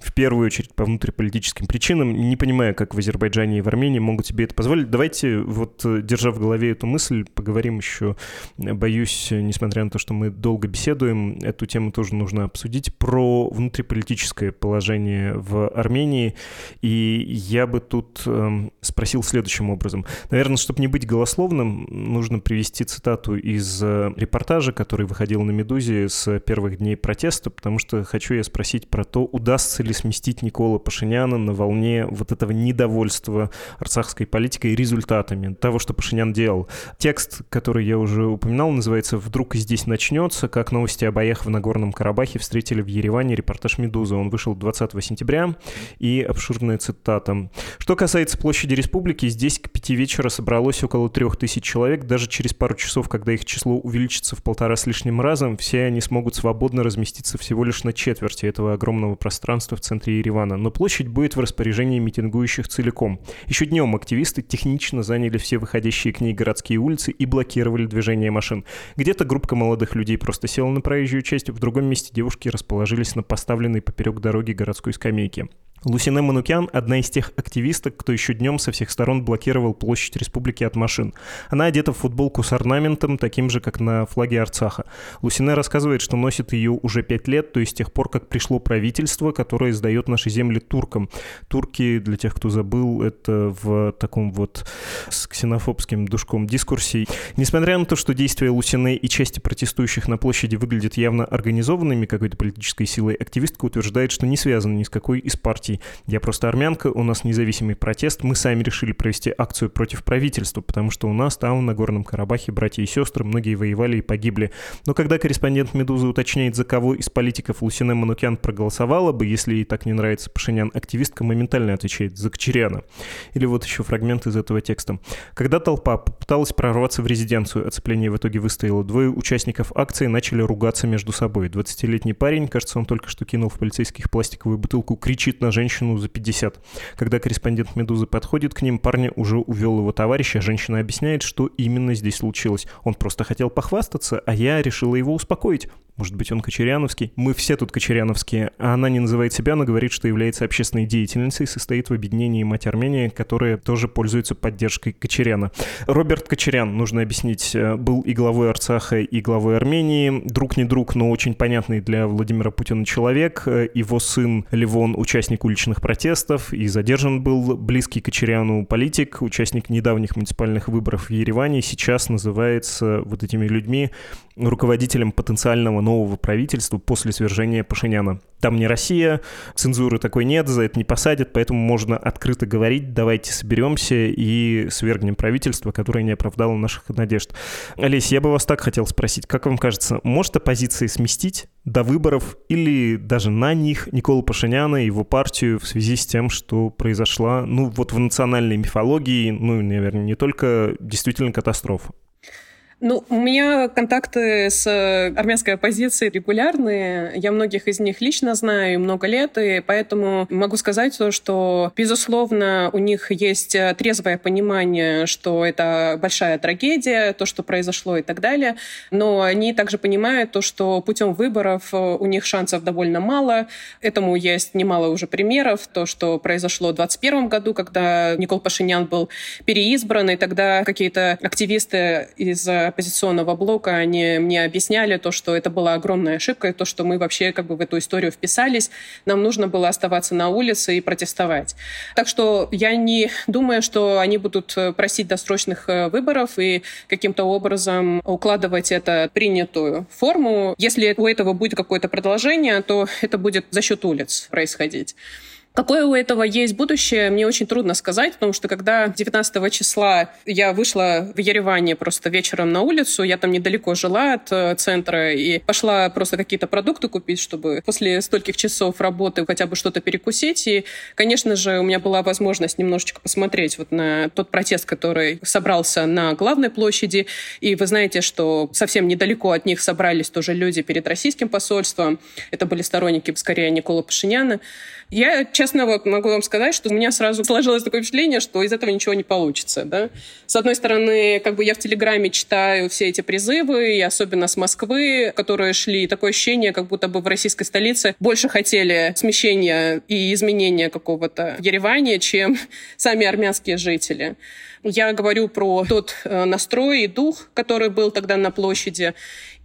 Speaker 2: в первую очередь, по внутриполитическим причинам, не понимая, как в Азербайджане и в Армении могут себе это позволить. Давайте, вот, держа в голове эту мысль, поговорим еще, боюсь, несмотря на то, что мы долго беседуем, эту тему тоже нужно обсудить, про внутриполитическое положение в Армении. И я бы тут э, спросил следующим образом. Наверное, чтобы не быть голословным, нужно привести цитату из э, репортажа, который выходил на «Медузе» с первых дней протеста, потому что хочу я спросить про то, удастся ли сместить Никола Пашиняна на волне вот этого недовольства арцахской политикой и результатами того, что Пашинян делал. Текст, который я уже упоминал, называется «Вдруг здесь начнется. Как новости о боях в Нагорном Карабахе встретили в Ереване репортаж «Медузы». Он вышел 20 сентября, и обширная цитата. Что касается площади республики, здесь к пяти вечера собралось около трех тысяч человек. Даже через пару часов, когда их число увеличится в полтора с лишним разом, все они смогут свободно разместиться всего лишь на четверти этого огромного пространства в центре Еревана. Но площадь будет в распоряжении митингующих целиком. Еще днем активисты технично заняли все выходящие к ней городские улицы и блокировали движение машин. Где-то группа молодых людей просто села на проезжую часть, в другом месте девушки расположились на поставленной поперек дороги городской скамейке. Лусине Манукян – одна из тех активисток, кто еще днем со всех сторон блокировал площадь республики от машин. Она одета в футболку с орнаментом, таким же, как на флаге Арцаха. Лусине рассказывает, что носит ее уже пять лет, то есть с тех пор, как пришло правительство, которое сдает наши земли туркам. Турки, для тех, кто забыл, это в таком вот с ксенофобским душком дискурсе. Несмотря на то, что действия Лусине и части протестующих на площади выглядят явно организованными какой-то политической силой, активистка утверждает, что не связаны ни с какой из партий партий. Я просто армянка, у нас независимый протест. Мы сами решили провести акцию против правительства, потому что у нас там, на Горном Карабахе, братья и сестры, многие воевали и погибли. Но когда корреспондент «Медузы» уточняет, за кого из политиков Лусине Манукян проголосовала бы, если ей так не нравится Пашинян, активистка моментально отвечает «за Кочеряна». Или вот еще фрагмент из этого текста. Когда толпа попыталась прорваться в резиденцию, оцепление в итоге выстояло. Двое участников акции начали ругаться между собой. 20-летний парень, кажется, он только что кинул в полицейских пластиковую бутылку, кричит на женщину за 50. Когда корреспондент «Медузы» подходит к ним, парня уже увел его товарищ, а женщина объясняет, что именно здесь случилось. Он просто хотел похвастаться, а я решила его успокоить. Может быть, он кочеряновский? Мы все тут кочеряновские. А она не называет себя, но говорит, что является общественной деятельницей, состоит в объединении «Мать Армения», которое тоже пользуется поддержкой Кочеряна. Роберт Кочерян, нужно объяснить, э, был и главой Арцаха, и главой Армении. Друг не друг, но очень понятный для Владимира Путина человек. Э, его сын Левон, участник уличных протестов, и задержан был близкий Кочеряну политик, участник недавних муниципальных выборов в Ереване, сейчас называется вот этими людьми руководителем потенциального нового правительства после свержения Пашиняна. Там не Россия, цензуры такой нет, за это не посадят, поэтому можно открыто говорить, давайте соберемся и свергнем правительство, которое не оправдало наших надежд. Олесь, я бы вас так хотел спросить, как вам кажется, может оппозиции сместить до выборов или даже на них Никола Пашиняна и его партию в связи с тем, что произошла, ну вот в национальной мифологии, ну, наверное, не только действительно катастрофа?
Speaker 6: Ну, у меня контакты с э, армянской оппозицией регулярные. Я многих из них лично знаю много лет, и поэтому могу сказать то, что, безусловно, у них есть э, трезвое понимание, что это большая трагедия, то, что произошло и так далее. Но они также понимают то, что путем выборов э, у них шансов довольно мало. Этому есть немало уже примеров. То, что произошло в 2021 году, когда Никол Пашинян был переизбран, и тогда какие-то активисты из оппозиционного блока, они мне объясняли то, что это была огромная ошибка, и то, что мы вообще как бы в эту историю вписались. Нам нужно было оставаться на улице и протестовать. Так что я не думаю, что они будут просить досрочных э, выборов и каким-то образом укладывать это принятую форму. Если у этого будет какое-то продолжение, то это будет за счет улиц происходить. Какое у этого есть будущее, мне очень трудно сказать, потому что когда 19 числа я вышла в Ереване просто вечером на улицу, я там недалеко жила от э, центра, и пошла просто какие-то продукты купить, чтобы после стольких часов работы хотя бы что-то перекусить. И, конечно же, у меня была возможность немножечко посмотреть вот на тот протест, который собрался на главной площади. И вы знаете, что совсем недалеко от них собрались тоже люди перед российским посольством. Это были сторонники, скорее, Никола Пашиняна. Я, честно честно вот могу вам сказать, что у меня сразу сложилось такое впечатление, что из этого ничего не получится. Да? С одной стороны, как бы я в Телеграме читаю все эти призывы, и особенно с Москвы, которые шли, такое ощущение, как будто бы в российской столице больше хотели смещения и изменения какого-то в Ереване, чем <laughs> сами армянские жители. Я говорю про тот э, настрой и дух, который был тогда на площади.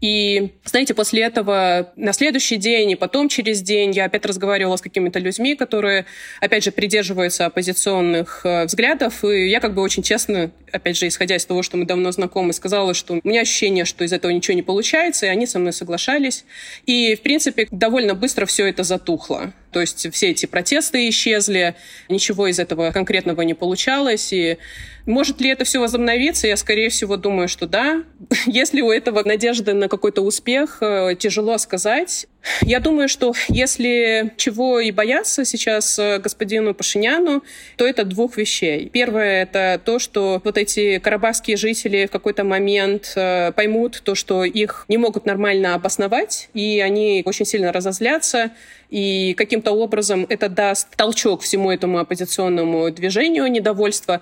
Speaker 6: И, знаете, после этого на следующий день и потом через день я опять разговаривала с какими-то людьми, которые, опять же, придерживаются оппозиционных э, взглядов. И я как бы очень честно, опять же, исходя из того, что мы давно знакомы, сказала, что у меня ощущение, что из этого ничего не получается, и они со мной соглашались. И, в принципе, довольно быстро все это затухло. То есть все эти протесты исчезли, ничего из этого конкретного не получалось. И может ли это все возобновиться? Я, скорее всего, думаю, что да. <laughs> Если у этого надежды на какой-то успех, э, тяжело сказать. Я думаю, что если чего и бояться сейчас э, господину Пашиняну, то это двух вещей. Первое — это то, что вот эти карабахские жители в какой-то момент э, поймут то, что их не могут нормально обосновать, и они очень сильно разозлятся, и каким-то образом это даст толчок всему этому оппозиционному движению недовольства.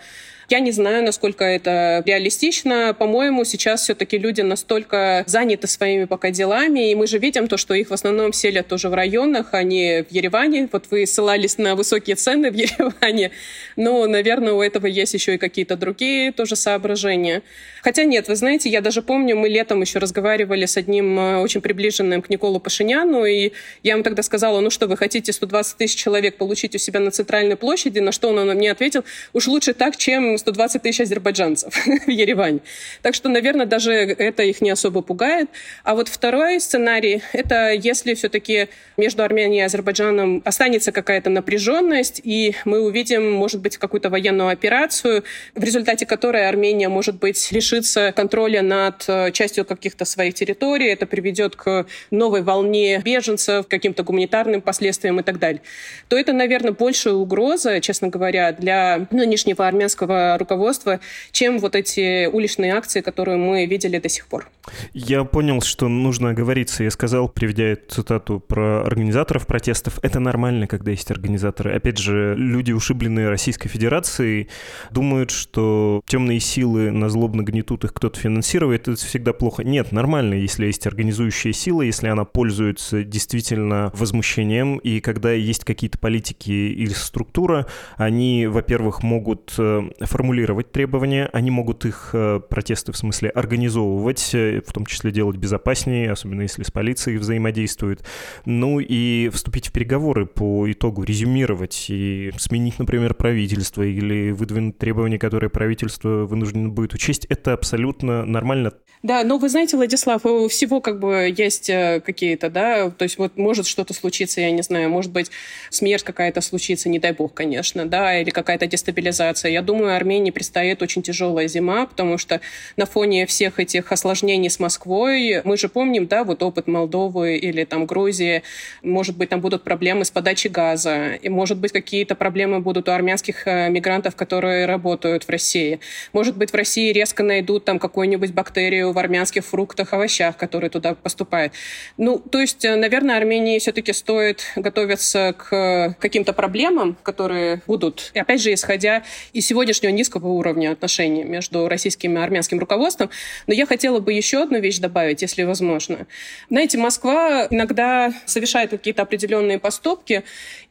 Speaker 6: Я не знаю, насколько это реалистично. По-моему, сейчас все-таки люди настолько заняты своими пока делами, и мы же видим то, что их в основном селят тоже в районах, а не в Ереване. Вот вы ссылались на высокие цены в <laughs> Ереване, но, наверное, у этого есть еще и какие-то другие тоже соображения. Хотя нет, вы знаете, я даже помню, мы летом еще разговаривали с одним э, очень приближенным к Николу Пашиняну, и я ему тогда сказала, ну что, вы хотите 120 тысяч человек получить у себя на центральной площади? На что он мне ответил, уж лучше так, чем 120 тысяч азербайджанцев <laughs> в Ереване. Так что, наверное, даже это их не особо пугает. А вот второй сценарий — это если все-таки между Арменией и Азербайджаном останется какая-то напряженность, и мы увидим, может быть, какую-то военную операцию, в результате которой Армения, может быть, лишится контроля над э, частью каких-то своих территорий. Это приведет к новой волне беженцев, каким-то гуманитарным последствиям и так далее. То это, наверное, большая угроза, честно говоря, для нынешнего армянского руководства, чем вот эти уличные акции, которые мы видели до сих пор.
Speaker 2: Я понял, что нужно оговориться. Я сказал, приведя цитату про организаторов протестов, это нормально, когда есть организаторы. Опять же, люди, ушибленные Российской Федерацией, думают, что темные силы на злобно гнетут их кто-то финансирует, это всегда плохо. Нет, нормально, если есть организующая сила, если она пользуется действительно возмущением, и когда есть какие-то политики или структура, они, во-первых, могут формировать э, формулировать требования, они могут их э, протесты в смысле организовывать, э, в том числе делать безопаснее, особенно если с полицией взаимодействуют. Ну и вступить в переговоры по итогу, резюмировать и сменить, например, правительство или выдвинуть требования, которые правительство вынуждено будет учесть. Это абсолютно нормально.
Speaker 6: Да, но вы знаете, Владислав, у всего как бы есть э, какие-то, да, то есть вот может что-то случиться, я не знаю, может быть смерть какая-то случится, не дай бог, конечно, да, или какая-то дестабилизация. Я думаю, Армении предстоит очень тяжелая зима, потому что на фоне всех этих осложнений с Москвой, мы же помним, да, вот опыт Молдовы или там Грузии, может быть, там будут проблемы с подачей газа, и, может быть, какие-то проблемы будут у армянских э, мигрантов, которые работают в России. Может быть, в России резко найдут там какую-нибудь бактерию в армянских фруктах, овощах, которые туда поступают. Ну, то есть, э, наверное, Армении все-таки стоит готовиться к каким-то проблемам, которые будут, и опять же, исходя из сегодняшнего низкого уровня отношений между российским и армянским руководством. Но я хотела бы еще одну вещь добавить, если возможно. Знаете, Москва иногда совершает какие-то определенные поступки,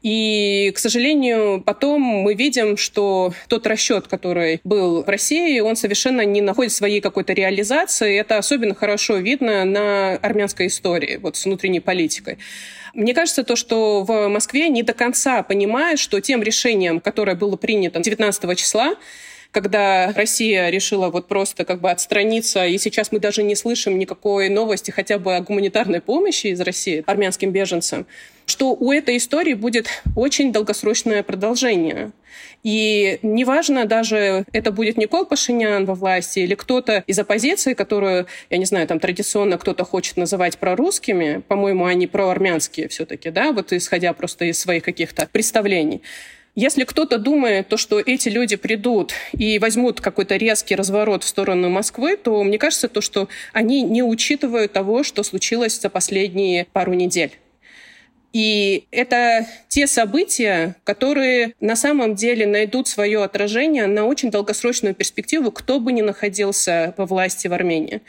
Speaker 6: и, к сожалению, потом мы видим, что тот расчет, который был в России, он совершенно не находит своей какой-то реализации. Это особенно хорошо видно на армянской истории, вот с внутренней политикой. Мне кажется, то, что в Москве не до конца понимают, что тем решением, которое было принято 19 числа, когда Россия решила вот просто как бы отстраниться, и сейчас мы даже не слышим никакой новости хотя бы о гуманитарной помощи из России армянским беженцам, что у этой истории будет очень долгосрочное продолжение. И неважно даже, это будет Никол Пашинян во власти или кто-то из оппозиции, которую, я не знаю, там традиционно кто-то хочет называть прорусскими, по-моему, они проармянские все-таки, да, вот исходя просто из своих каких-то представлений. Если кто-то думает, то, что эти люди придут и возьмут какой-то резкий разворот в сторону Москвы, то мне кажется, то, что они не учитывают того, что случилось за последние пару недель. И это те события, которые на самом деле найдут свое отражение на очень долгосрочную перспективу, кто бы ни находился во власти в Армении.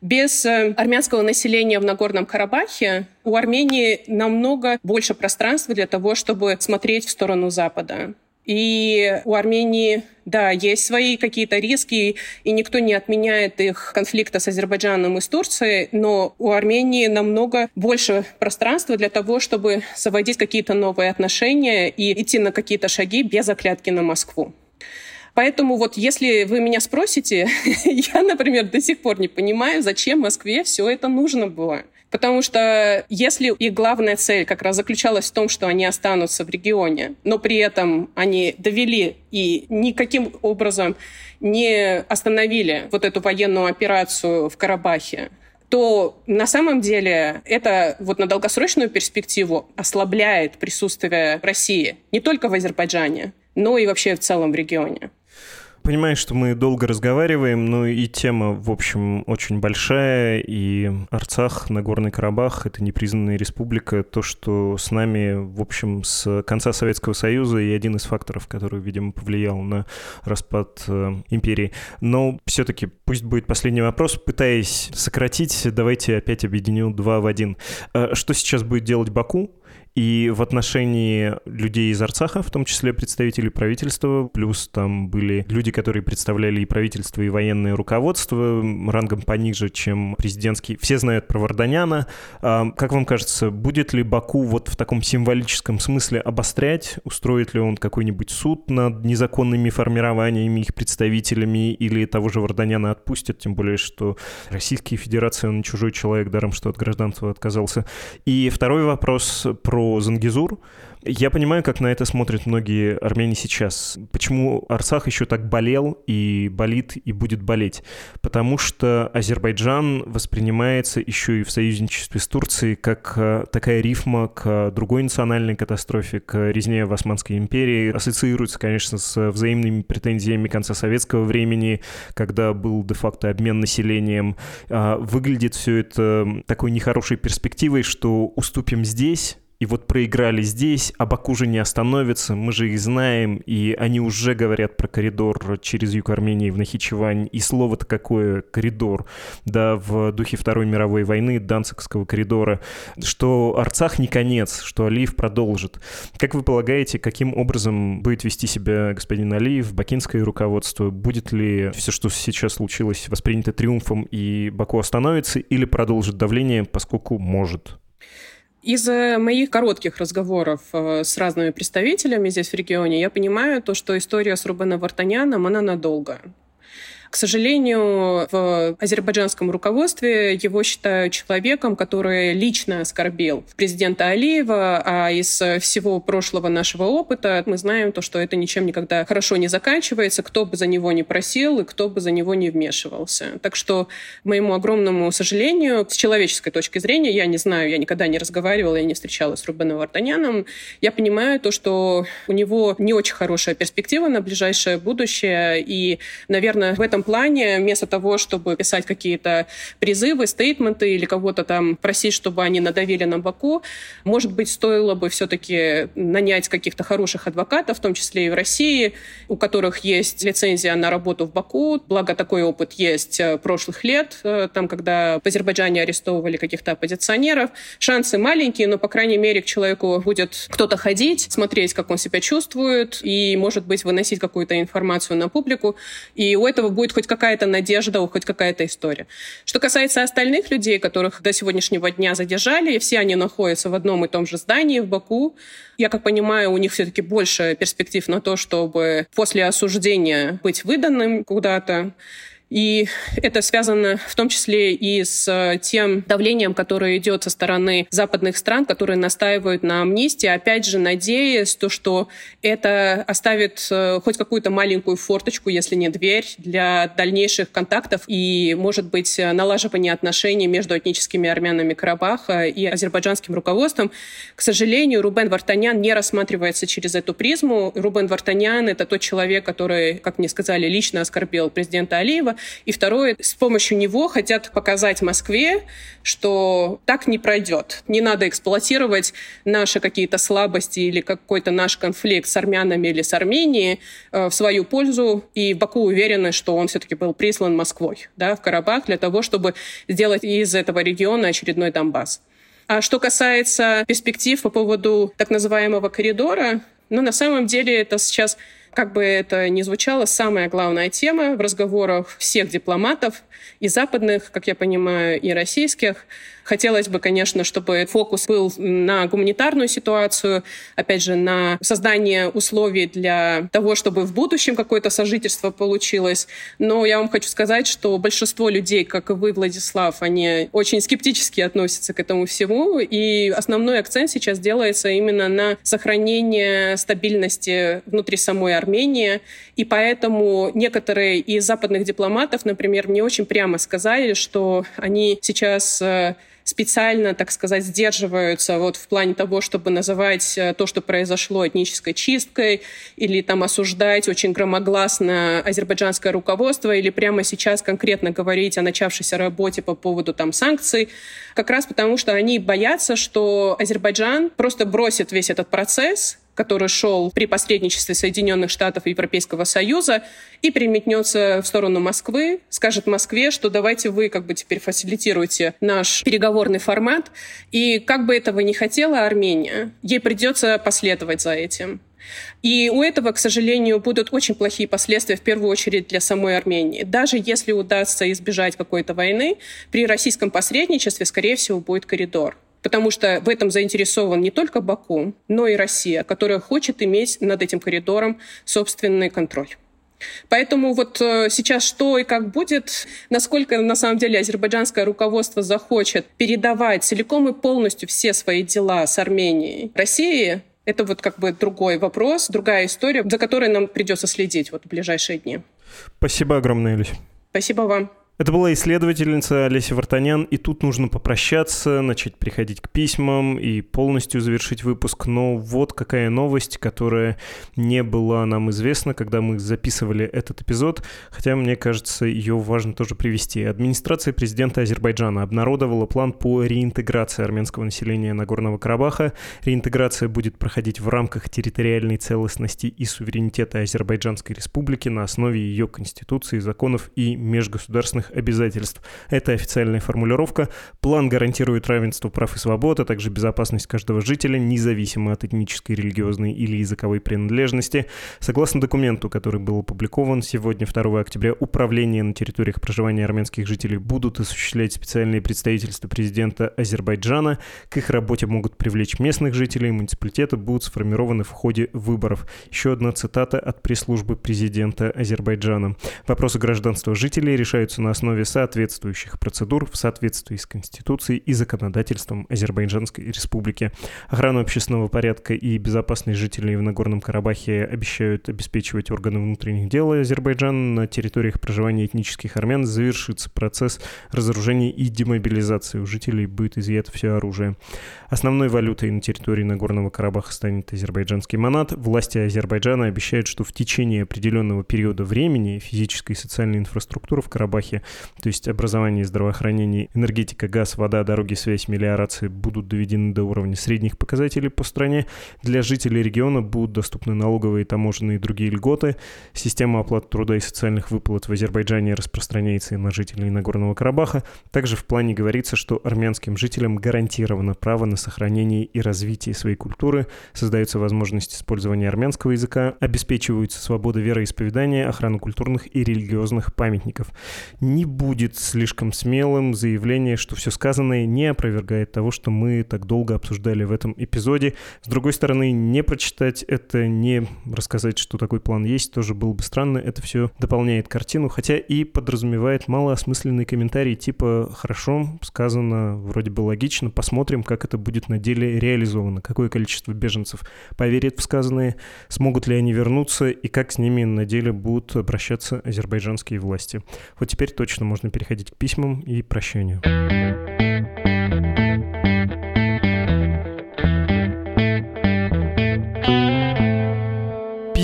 Speaker 6: Без э, армянского населения в Нагорном Карабахе у Армении намного больше пространства для того, чтобы смотреть в сторону Запада. И у Армении, да, есть свои какие-то риски, и никто не отменяет их конфликта с Азербайджаном и с Турцией, но у Армении намного больше пространства для того, чтобы заводить какие-то новые отношения и идти на какие-то шаги без оклятки на Москву. Поэтому вот если вы меня спросите, <laughs> я, например, до сих пор не понимаю, зачем Москве все это нужно было. Потому что если их главная цель как раз заключалась в том, что они останутся в регионе, но при этом они довели и никаким образом не остановили вот эту военную операцию в Карабахе, то на самом деле это вот на долгосрочную перспективу ослабляет присутствие России не только в Азербайджане, но и вообще в целом в регионе
Speaker 2: понимаю, что мы долго разговариваем, но и тема, в общем, очень большая, и Арцах, Нагорный Карабах — это непризнанная республика, то, что с нами, в общем, с конца Советского Союза и один из факторов, который, видимо, повлиял на распад э, империи. Но все-таки пусть будет последний вопрос, пытаясь сократить, давайте опять объединю два в один. Э, что сейчас будет делать Баку? И в отношении людей из Арцаха, в том числе представителей правительства, плюс там были люди, которые представляли и правительство, и военное руководство, рангом пониже, чем президентский. Все знают про Варданяна. А, как вам кажется, будет ли Баку вот в таком символическом смысле обострять? Устроит ли он какой-нибудь суд над незаконными формированиями их представителями или того же Варданяна отпустят? Тем более, что Российская Федерация, он чужой человек, даром, что от гражданства отказался. И второй вопрос про Зангизур. Я понимаю, как на это смотрят многие армяне сейчас. Почему Арцах еще так болел и болит и будет болеть? Потому что Азербайджан воспринимается еще и в союзничестве с Турцией как э, такая рифма к другой национальной катастрофе, к резне в Османской империи. Ассоциируется, конечно, с взаимными претензиями конца советского времени, когда был де-факто обмен населением. А, выглядит все это такой нехорошей перспективой, что уступим здесь, и вот проиграли здесь, а Баку же не остановится, мы же их знаем, и они уже говорят про коридор через юг Армении в Нахичевань, и слово-то какое коридор, да, в духе Второй мировой войны, Данцикского коридора, что Арцах не конец, что Алиев продолжит. Как вы полагаете, каким образом будет вести себя господин Алиев, бакинское руководство? Будет ли все, что сейчас случилось, воспринято триумфом, и Баку остановится, или продолжит давление, поскольку может?
Speaker 6: Из моих коротких разговоров э, с разными представителями здесь в регионе я понимаю то, что история с Рубеном Вартаняном, она надолго. К сожалению, в азербайджанском руководстве его считают человеком, который лично оскорбил президента Алиева, а из всего прошлого нашего опыта мы знаем то, что это ничем никогда хорошо не заканчивается, кто бы за него не просил и кто бы за него не вмешивался. Так что, к моему огромному сожалению, с человеческой точки зрения, я не знаю, я никогда не разговаривала, я не встречалась с Рубеном Вартаняном, я понимаю то, что у него не очень хорошая перспектива на ближайшее будущее, и, наверное, в этом плане, вместо того, чтобы писать какие-то призывы, стейтменты или кого-то там просить, чтобы они надавили на Баку, может быть, стоило бы все-таки нанять каких-то хороших адвокатов, в том числе и в России, у которых есть лицензия на работу в Баку. Благо, такой опыт есть э, прошлых лет, э, там, когда в Азербайджане арестовывали каких-то оппозиционеров. Шансы маленькие, но, по крайней мере, к человеку будет кто-то ходить, смотреть, как он себя чувствует, и, может быть, выносить какую-то информацию на публику. И у этого будет будет хоть какая-то надежда, хоть какая-то история. Что касается остальных людей, которых до сегодняшнего дня задержали, все они находятся в одном и том же здании в Баку. Я как понимаю, у них все-таки больше перспектив на то, чтобы после осуждения быть выданным куда-то. И это связано в том числе и с э, тем давлением, которое идет со стороны западных стран, которые настаивают на амнистии, опять же, надеясь, то, что это оставит э, хоть какую-то маленькую форточку, если не дверь, для дальнейших контактов и, может быть, налаживания отношений между этническими армянами Карабаха и азербайджанским руководством. К сожалению, Рубен Вартанян не рассматривается через эту призму. Рубен Вартанян — это тот человек, который, как мне сказали, лично оскорбил президента Алиева, И второе, с помощью него хотят показать Москве, что так не пройдет. Не надо эксплуатировать наши какие-то слабости или какой-то наш конфликт с армянами или с Арменией э, в свою пользу. И Баку уверены, что он все-таки был прислан Москвой да, в Карабах для того, чтобы сделать из этого региона очередной Донбасс. А что касается перспектив по поводу так называемого коридора, ну, на самом деле это сейчас как бы это ни звучало, самая главная тема в разговорах всех дипломатов, и западных, как я понимаю, и российских. Хотелось бы, конечно, чтобы фокус был на гуманитарную ситуацию, опять же, на создание условий для того, чтобы в будущем какое-то сожительство получилось. Но я вам хочу сказать, что большинство людей, как и вы, Владислав, они очень скептически относятся к этому всему, и основной акцент сейчас делается именно на сохранение стабильности внутри самой Армении, и поэтому некоторые из западных дипломатов, например, мне очень прямо сказали, что они сейчас э, специально, так сказать, сдерживаются вот в плане того, чтобы называть э, то, что произошло этнической чисткой, или там осуждать очень громогласно азербайджанское руководство, или прямо сейчас конкретно говорить о начавшейся работе по поводу там санкций, как раз потому, что они боятся, что Азербайджан просто бросит весь этот процесс, который шел при посредничестве Соединенных Штатов и Европейского Союза, и переметнется в сторону Москвы, скажет Москве, что давайте вы как бы теперь фасилитируете наш переговорный формат. И как бы этого не хотела Армения, ей придется последовать за этим. И у этого, к сожалению, будут очень плохие последствия, в первую очередь для самой Армении. Даже если удастся избежать какой-то войны, при российском посредничестве, скорее всего, будет коридор потому что в этом заинтересован не только Баку, но и Россия, которая хочет иметь над этим коридором собственный контроль. Поэтому вот э, сейчас что и как будет, насколько на самом деле азербайджанское руководство захочет передавать целиком и полностью все свои дела с Арменией России, это вот как бы другой вопрос, другая история, за которой нам придется следить вот в ближайшие дни.
Speaker 2: Спасибо огромное, Люсь.
Speaker 6: Спасибо вам.
Speaker 2: Это была исследовательница Олеся Вартанян, и тут нужно попрощаться, начать приходить к письмам и полностью завершить выпуск. Но вот какая новость, которая не была нам известна, когда мы записывали этот эпизод, хотя, мне кажется, ее важно тоже привести. Администрация президента Азербайджана обнародовала план по реинтеграции армянского населения Нагорного Карабаха. Реинтеграция будет проходить в рамках территориальной целостности и суверенитета Азербайджанской республики на основе ее конституции, законов и межгосударственных государственных обязательств. Это официальная формулировка. План гарантирует равенство прав и свобод, а также безопасность каждого жителя, независимо от этнической, религиозной или языковой принадлежности. Согласно документу, который был опубликован сегодня, 2 октября, управление на территориях проживания армянских жителей будут осуществлять специальные представительства президента Азербайджана. К их работе могут привлечь местных жителей, муниципалитеты будут сформированы в ходе выборов. Еще одна цитата от пресс-службы президента Азербайджана. Вопросы гражданства жителей решаются на основе соответствующих процедур в соответствии с Конституцией и законодательством Азербайджанской Республики. Охрану общественного порядка и безопасность жителей в Нагорном Карабахе обещают обеспечивать органы внутренних дел Азербайджана. На территориях проживания этнических армян завершится процесс разоружения и демобилизации. У жителей будет изъято все оружие. Основной валютой на территории Нагорного Карабаха станет азербайджанский манат. Власти Азербайджана обещают, что в течение определенного периода времени физическая и социальная инфраструктура в Карабахе то есть образование, здравоохранение, энергетика, газ, вода, дороги, связь, мелиорации будут доведены до уровня средних показателей по стране. Для жителей региона будут доступны налоговые, таможенные и другие льготы. Система оплаты труда и социальных выплат в Азербайджане распространяется и на жителей Нагорного Карабаха. Также в плане говорится, что армянским жителям гарантировано право на сохранение и развитие своей культуры, создаются возможности использования армянского языка, обеспечиваются свобода вероисповедания, охрана культурных и религиозных памятников не будет слишком смелым заявление, что все сказанное не опровергает того, что мы так долго обсуждали в этом эпизоде. С другой стороны, не прочитать это, не рассказать, что такой план есть, тоже было бы странно. Это все дополняет картину, хотя и подразумевает малоосмысленный комментарий типа «хорошо, сказано, вроде бы логично, посмотрим, как это будет на деле реализовано, какое количество беженцев поверит в сказанное, смогут ли они вернуться и как с ними на деле будут обращаться азербайджанские власти». Вот теперь точно можно переходить к письмам и прощанию.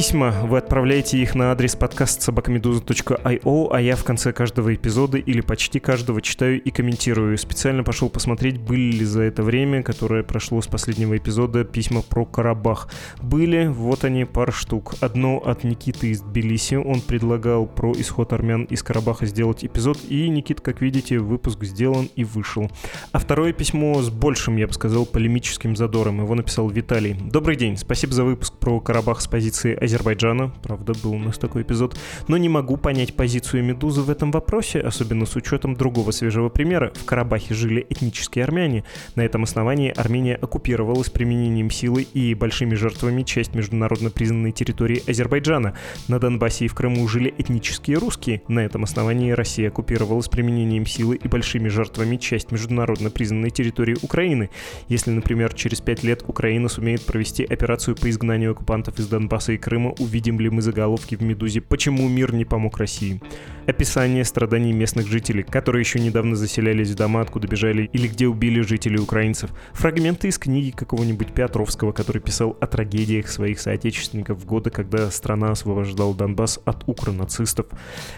Speaker 2: Письма. Вы отправляете их на адрес подкаст собакамедуза.io, а я в конце каждого эпизода или почти каждого читаю и комментирую. Специально пошел посмотреть, были ли за это время, которое прошло с последнего эпизода, письма про Карабах. Были, вот они, пара штук. Одно от Никиты из Тбилиси. Он предлагал про исход армян из Карабаха сделать эпизод, и, Никит, как видите, выпуск сделан и вышел. А второе письмо с большим, я бы сказал, полемическим задором. Его написал Виталий. Добрый день, спасибо за выпуск про Карабах с позиции Азербайджана. Правда, был у нас такой эпизод. Но не могу понять позицию Медузы в этом вопросе, особенно с учетом другого свежего примера. В Карабахе жили этнические армяне. На этом основании Армения оккупировала с применением силы и большими жертвами часть международно признанной территории Азербайджана. На Донбассе и в Крыму жили этнические русские. На этом основании Россия оккупировала с применением силы и большими жертвами часть международно признанной территории Украины. Если, например, через пять лет Украина сумеет провести операцию по изгнанию оккупантов из Донбасса и Крыма, увидим ли мы заголовки в «Медузе» «Почему мир не помог России?» Описание страданий местных жителей, которые еще недавно заселялись в дома, откуда бежали или где убили жителей украинцев. Фрагменты из книги какого-нибудь Петровского, который писал о трагедиях своих соотечественников в годы, когда страна освобождала Донбасс от укронацистов.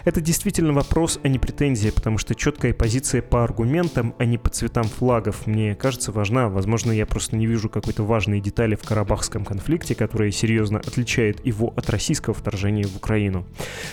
Speaker 2: Это действительно вопрос, а не претензия, потому что четкая позиция по аргументам, а не по цветам флагов, мне кажется важна. Возможно, я просто не вижу какой-то важной детали в карабахском конфликте, которая серьезно отличает его от российского вторжения в Украину.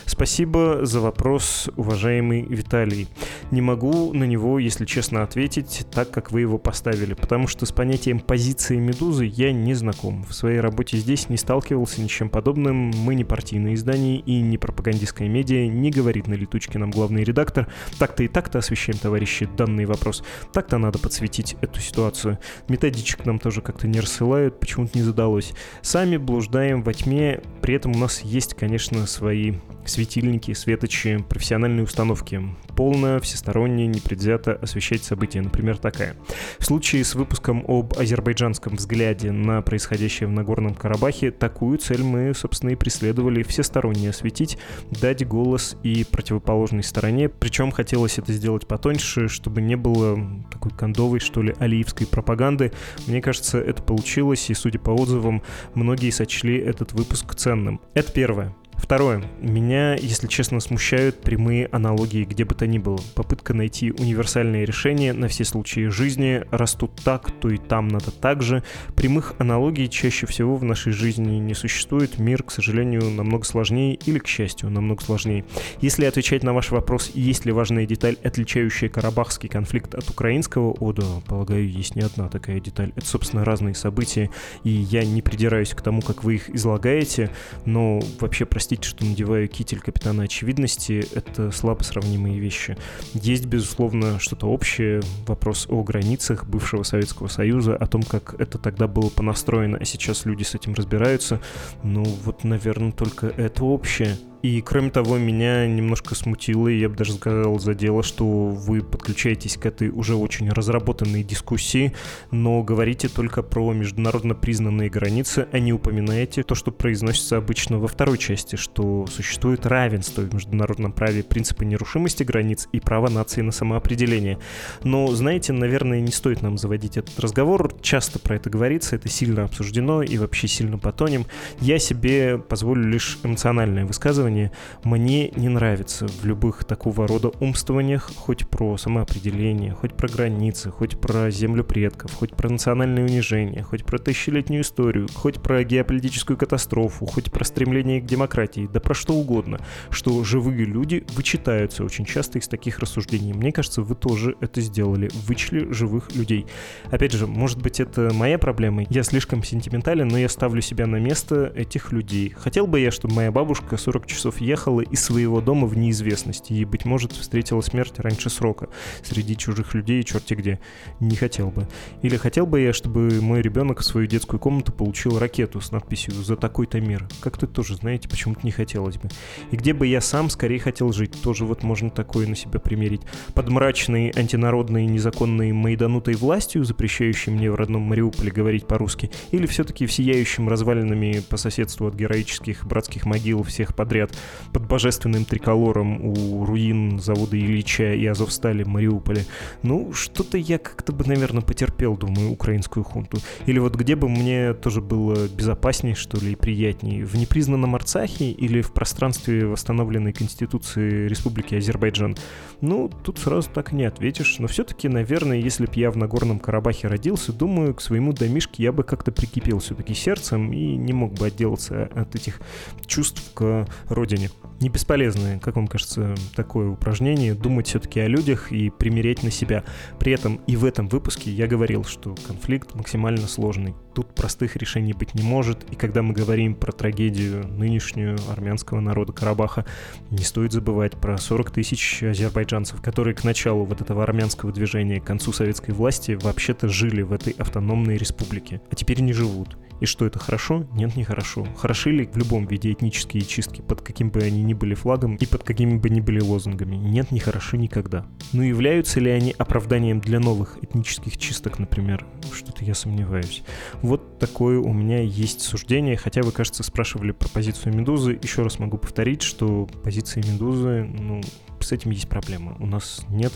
Speaker 2: Спасибо за вопрос уважаемый Виталий. Не могу на него, если честно, ответить так, как вы его поставили, потому что с понятием позиции «Медузы» я не знаком. В своей работе здесь не сталкивался ни чем подобным. Мы не партийное издание и не пропагандистская медиа, не говорит на летучке нам главный редактор. Так-то и так-то освещаем, товарищи, данный вопрос. Так-то надо подсветить эту ситуацию. Методичек нам тоже как-то не рассылают, почему-то не задалось. Сами блуждаем во тьме, при этом у нас есть, конечно, свои светильники, светочи, профессиональные установки. Полно, всесторонне, непредвзято освещать события. Например, такая. В случае с выпуском об азербайджанском взгляде на происходящее в Нагорном Карабахе, такую цель мы, собственно, и преследовали всесторонне осветить, дать голос и противоположной стороне. Причем хотелось это сделать потоньше, чтобы не было такой кондовой, что ли, алиевской пропаганды. Мне кажется, это получилось, и, судя по отзывам, многие сочли этот выпуск ценным. Это первое. Второе. Меня, если честно, смущают прямые аналогии где бы то ни было. Попытка найти универсальные решения на все случаи жизни. Растут так, то и там надо так же. Прямых аналогий чаще всего в нашей жизни не существует. Мир, к сожалению, намного сложнее или, к счастью, намного сложнее. Если отвечать на ваш вопрос, есть ли важная деталь, отличающая карабахский конфликт от украинского, о да, полагаю, есть не одна такая деталь. Это, собственно, разные события, и я не придираюсь к тому, как вы их излагаете, но вообще, простите, простите, что надеваю китель капитана очевидности, это слабо сравнимые вещи. Есть, безусловно, что-то общее, вопрос о границах бывшего Советского Союза, о том, как это тогда было понастроено, а сейчас люди с этим разбираются. Ну, вот, наверное, только это общее. И, кроме того, меня немножко смутило, и я бы даже сказал, задело, что вы подключаетесь к этой уже очень разработанной дискуссии, но говорите только про международно признанные границы, а не упоминаете то, что произносится обычно во второй части, что существует равенство в международном праве принципа нерушимости границ и права нации на самоопределение. Но, знаете, наверное, не стоит нам заводить этот разговор. Часто про это говорится, это сильно обсуждено и вообще сильно потонем. Я себе позволю лишь эмоциональное высказывание, умствование мне не нравится в любых такого рода умствованиях, хоть про самоопределение, хоть про границы, хоть про землю предков, хоть про национальное унижение, хоть про тысячелетнюю историю, хоть про геополитическую катастрофу, хоть про стремление к демократии, да про что угодно, что живые люди вычитаются очень часто из таких рассуждений. Мне кажется, вы тоже это сделали, вычли живых людей. Опять же, может быть, это моя проблема, я слишком сентиментален, но я ставлю себя на место этих людей. Хотел бы я, чтобы моя бабушка 40 часов часов ехала из своего дома в неизвестности и, быть может, встретила смерть раньше срока среди чужих людей черти где. Не хотел бы. Или хотел бы я, чтобы мой ребенок в свою детскую комнату получил ракету с надписью «За такой-то мир». Как-то тоже, знаете, почему-то не хотелось бы. И где бы я сам скорее хотел жить, тоже вот можно такое на себя примерить. Под мрачной, антинародной, незаконной майданутой властью, запрещающей мне в родном Мариуполе говорить по-русски, или все-таки в сияющем развалинами по соседству от героических братских могил всех подряд под божественным триколором у руин завода Ильича и Азовстали в Мариуполе. Ну, что-то я как-то бы, наверное, потерпел, думаю, украинскую хунту. Или вот где бы мне тоже было безопаснее, что ли, и приятнее? В непризнанном Арцахе или в пространстве восстановленной Конституции Республики Азербайджан? Ну, тут сразу так не ответишь. Но все-таки, наверное, если б я в Нагорном Карабахе родился, думаю, к своему домишке я бы как-то прикипел все-таки сердцем и не мог бы отделаться от этих чувств к родине. Не бесполезное, как вам кажется, такое упражнение, думать все-таки о людях и примереть на себя. При этом и в этом выпуске я говорил, что конфликт максимально сложный. Тут простых решений быть не может, и когда мы говорим про трагедию нынешнюю армянского народа Карабаха, не стоит забывать про 40 тысяч азербайджанцев, которые к началу вот этого армянского движения, к концу советской власти, вообще-то жили в этой автономной республике, а теперь не живут. И что это хорошо? Нет, не хорошо. Хороши ли в любом виде этнические чистки, под каким бы они ни были флагом и под какими бы ни были лозунгами? Нет, не хороши никогда. Но являются ли они оправданием для новых этнических чисток, например? Что-то я сомневаюсь. Вот такое у меня есть суждение, хотя вы, кажется, спрашивали про позицию Медузы. Еще раз могу повторить, что позиция Медузы, ну, с этим есть проблема. У нас нет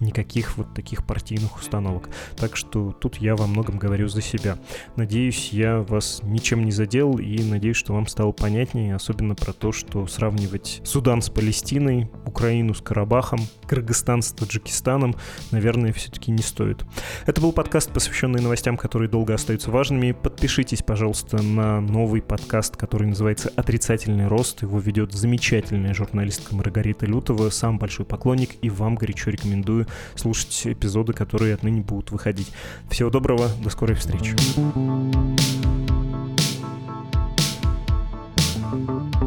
Speaker 2: никаких вот таких партийных установок. Так что тут я во многом говорю за себя. Надеюсь, я вас ничем не задел и надеюсь, что вам стало понятнее, особенно про то, что сравнивать Судан с Палестиной, Украину с Карабахом, Кыргызстан с Таджикистаном, наверное, все-таки не стоит. Это был подкаст, посвященный новостям, которые долго остаются важными. Подпишитесь, пожалуйста, на новый подкаст, который называется «Отрицательный рост». Его ведет замечательная журналистка Маргарита Лютова. Сам большой поклонник и вам горячо рекомендую слушать эпизоды, которые отныне будут выходить. Всего доброго, до скорой встречи. thank you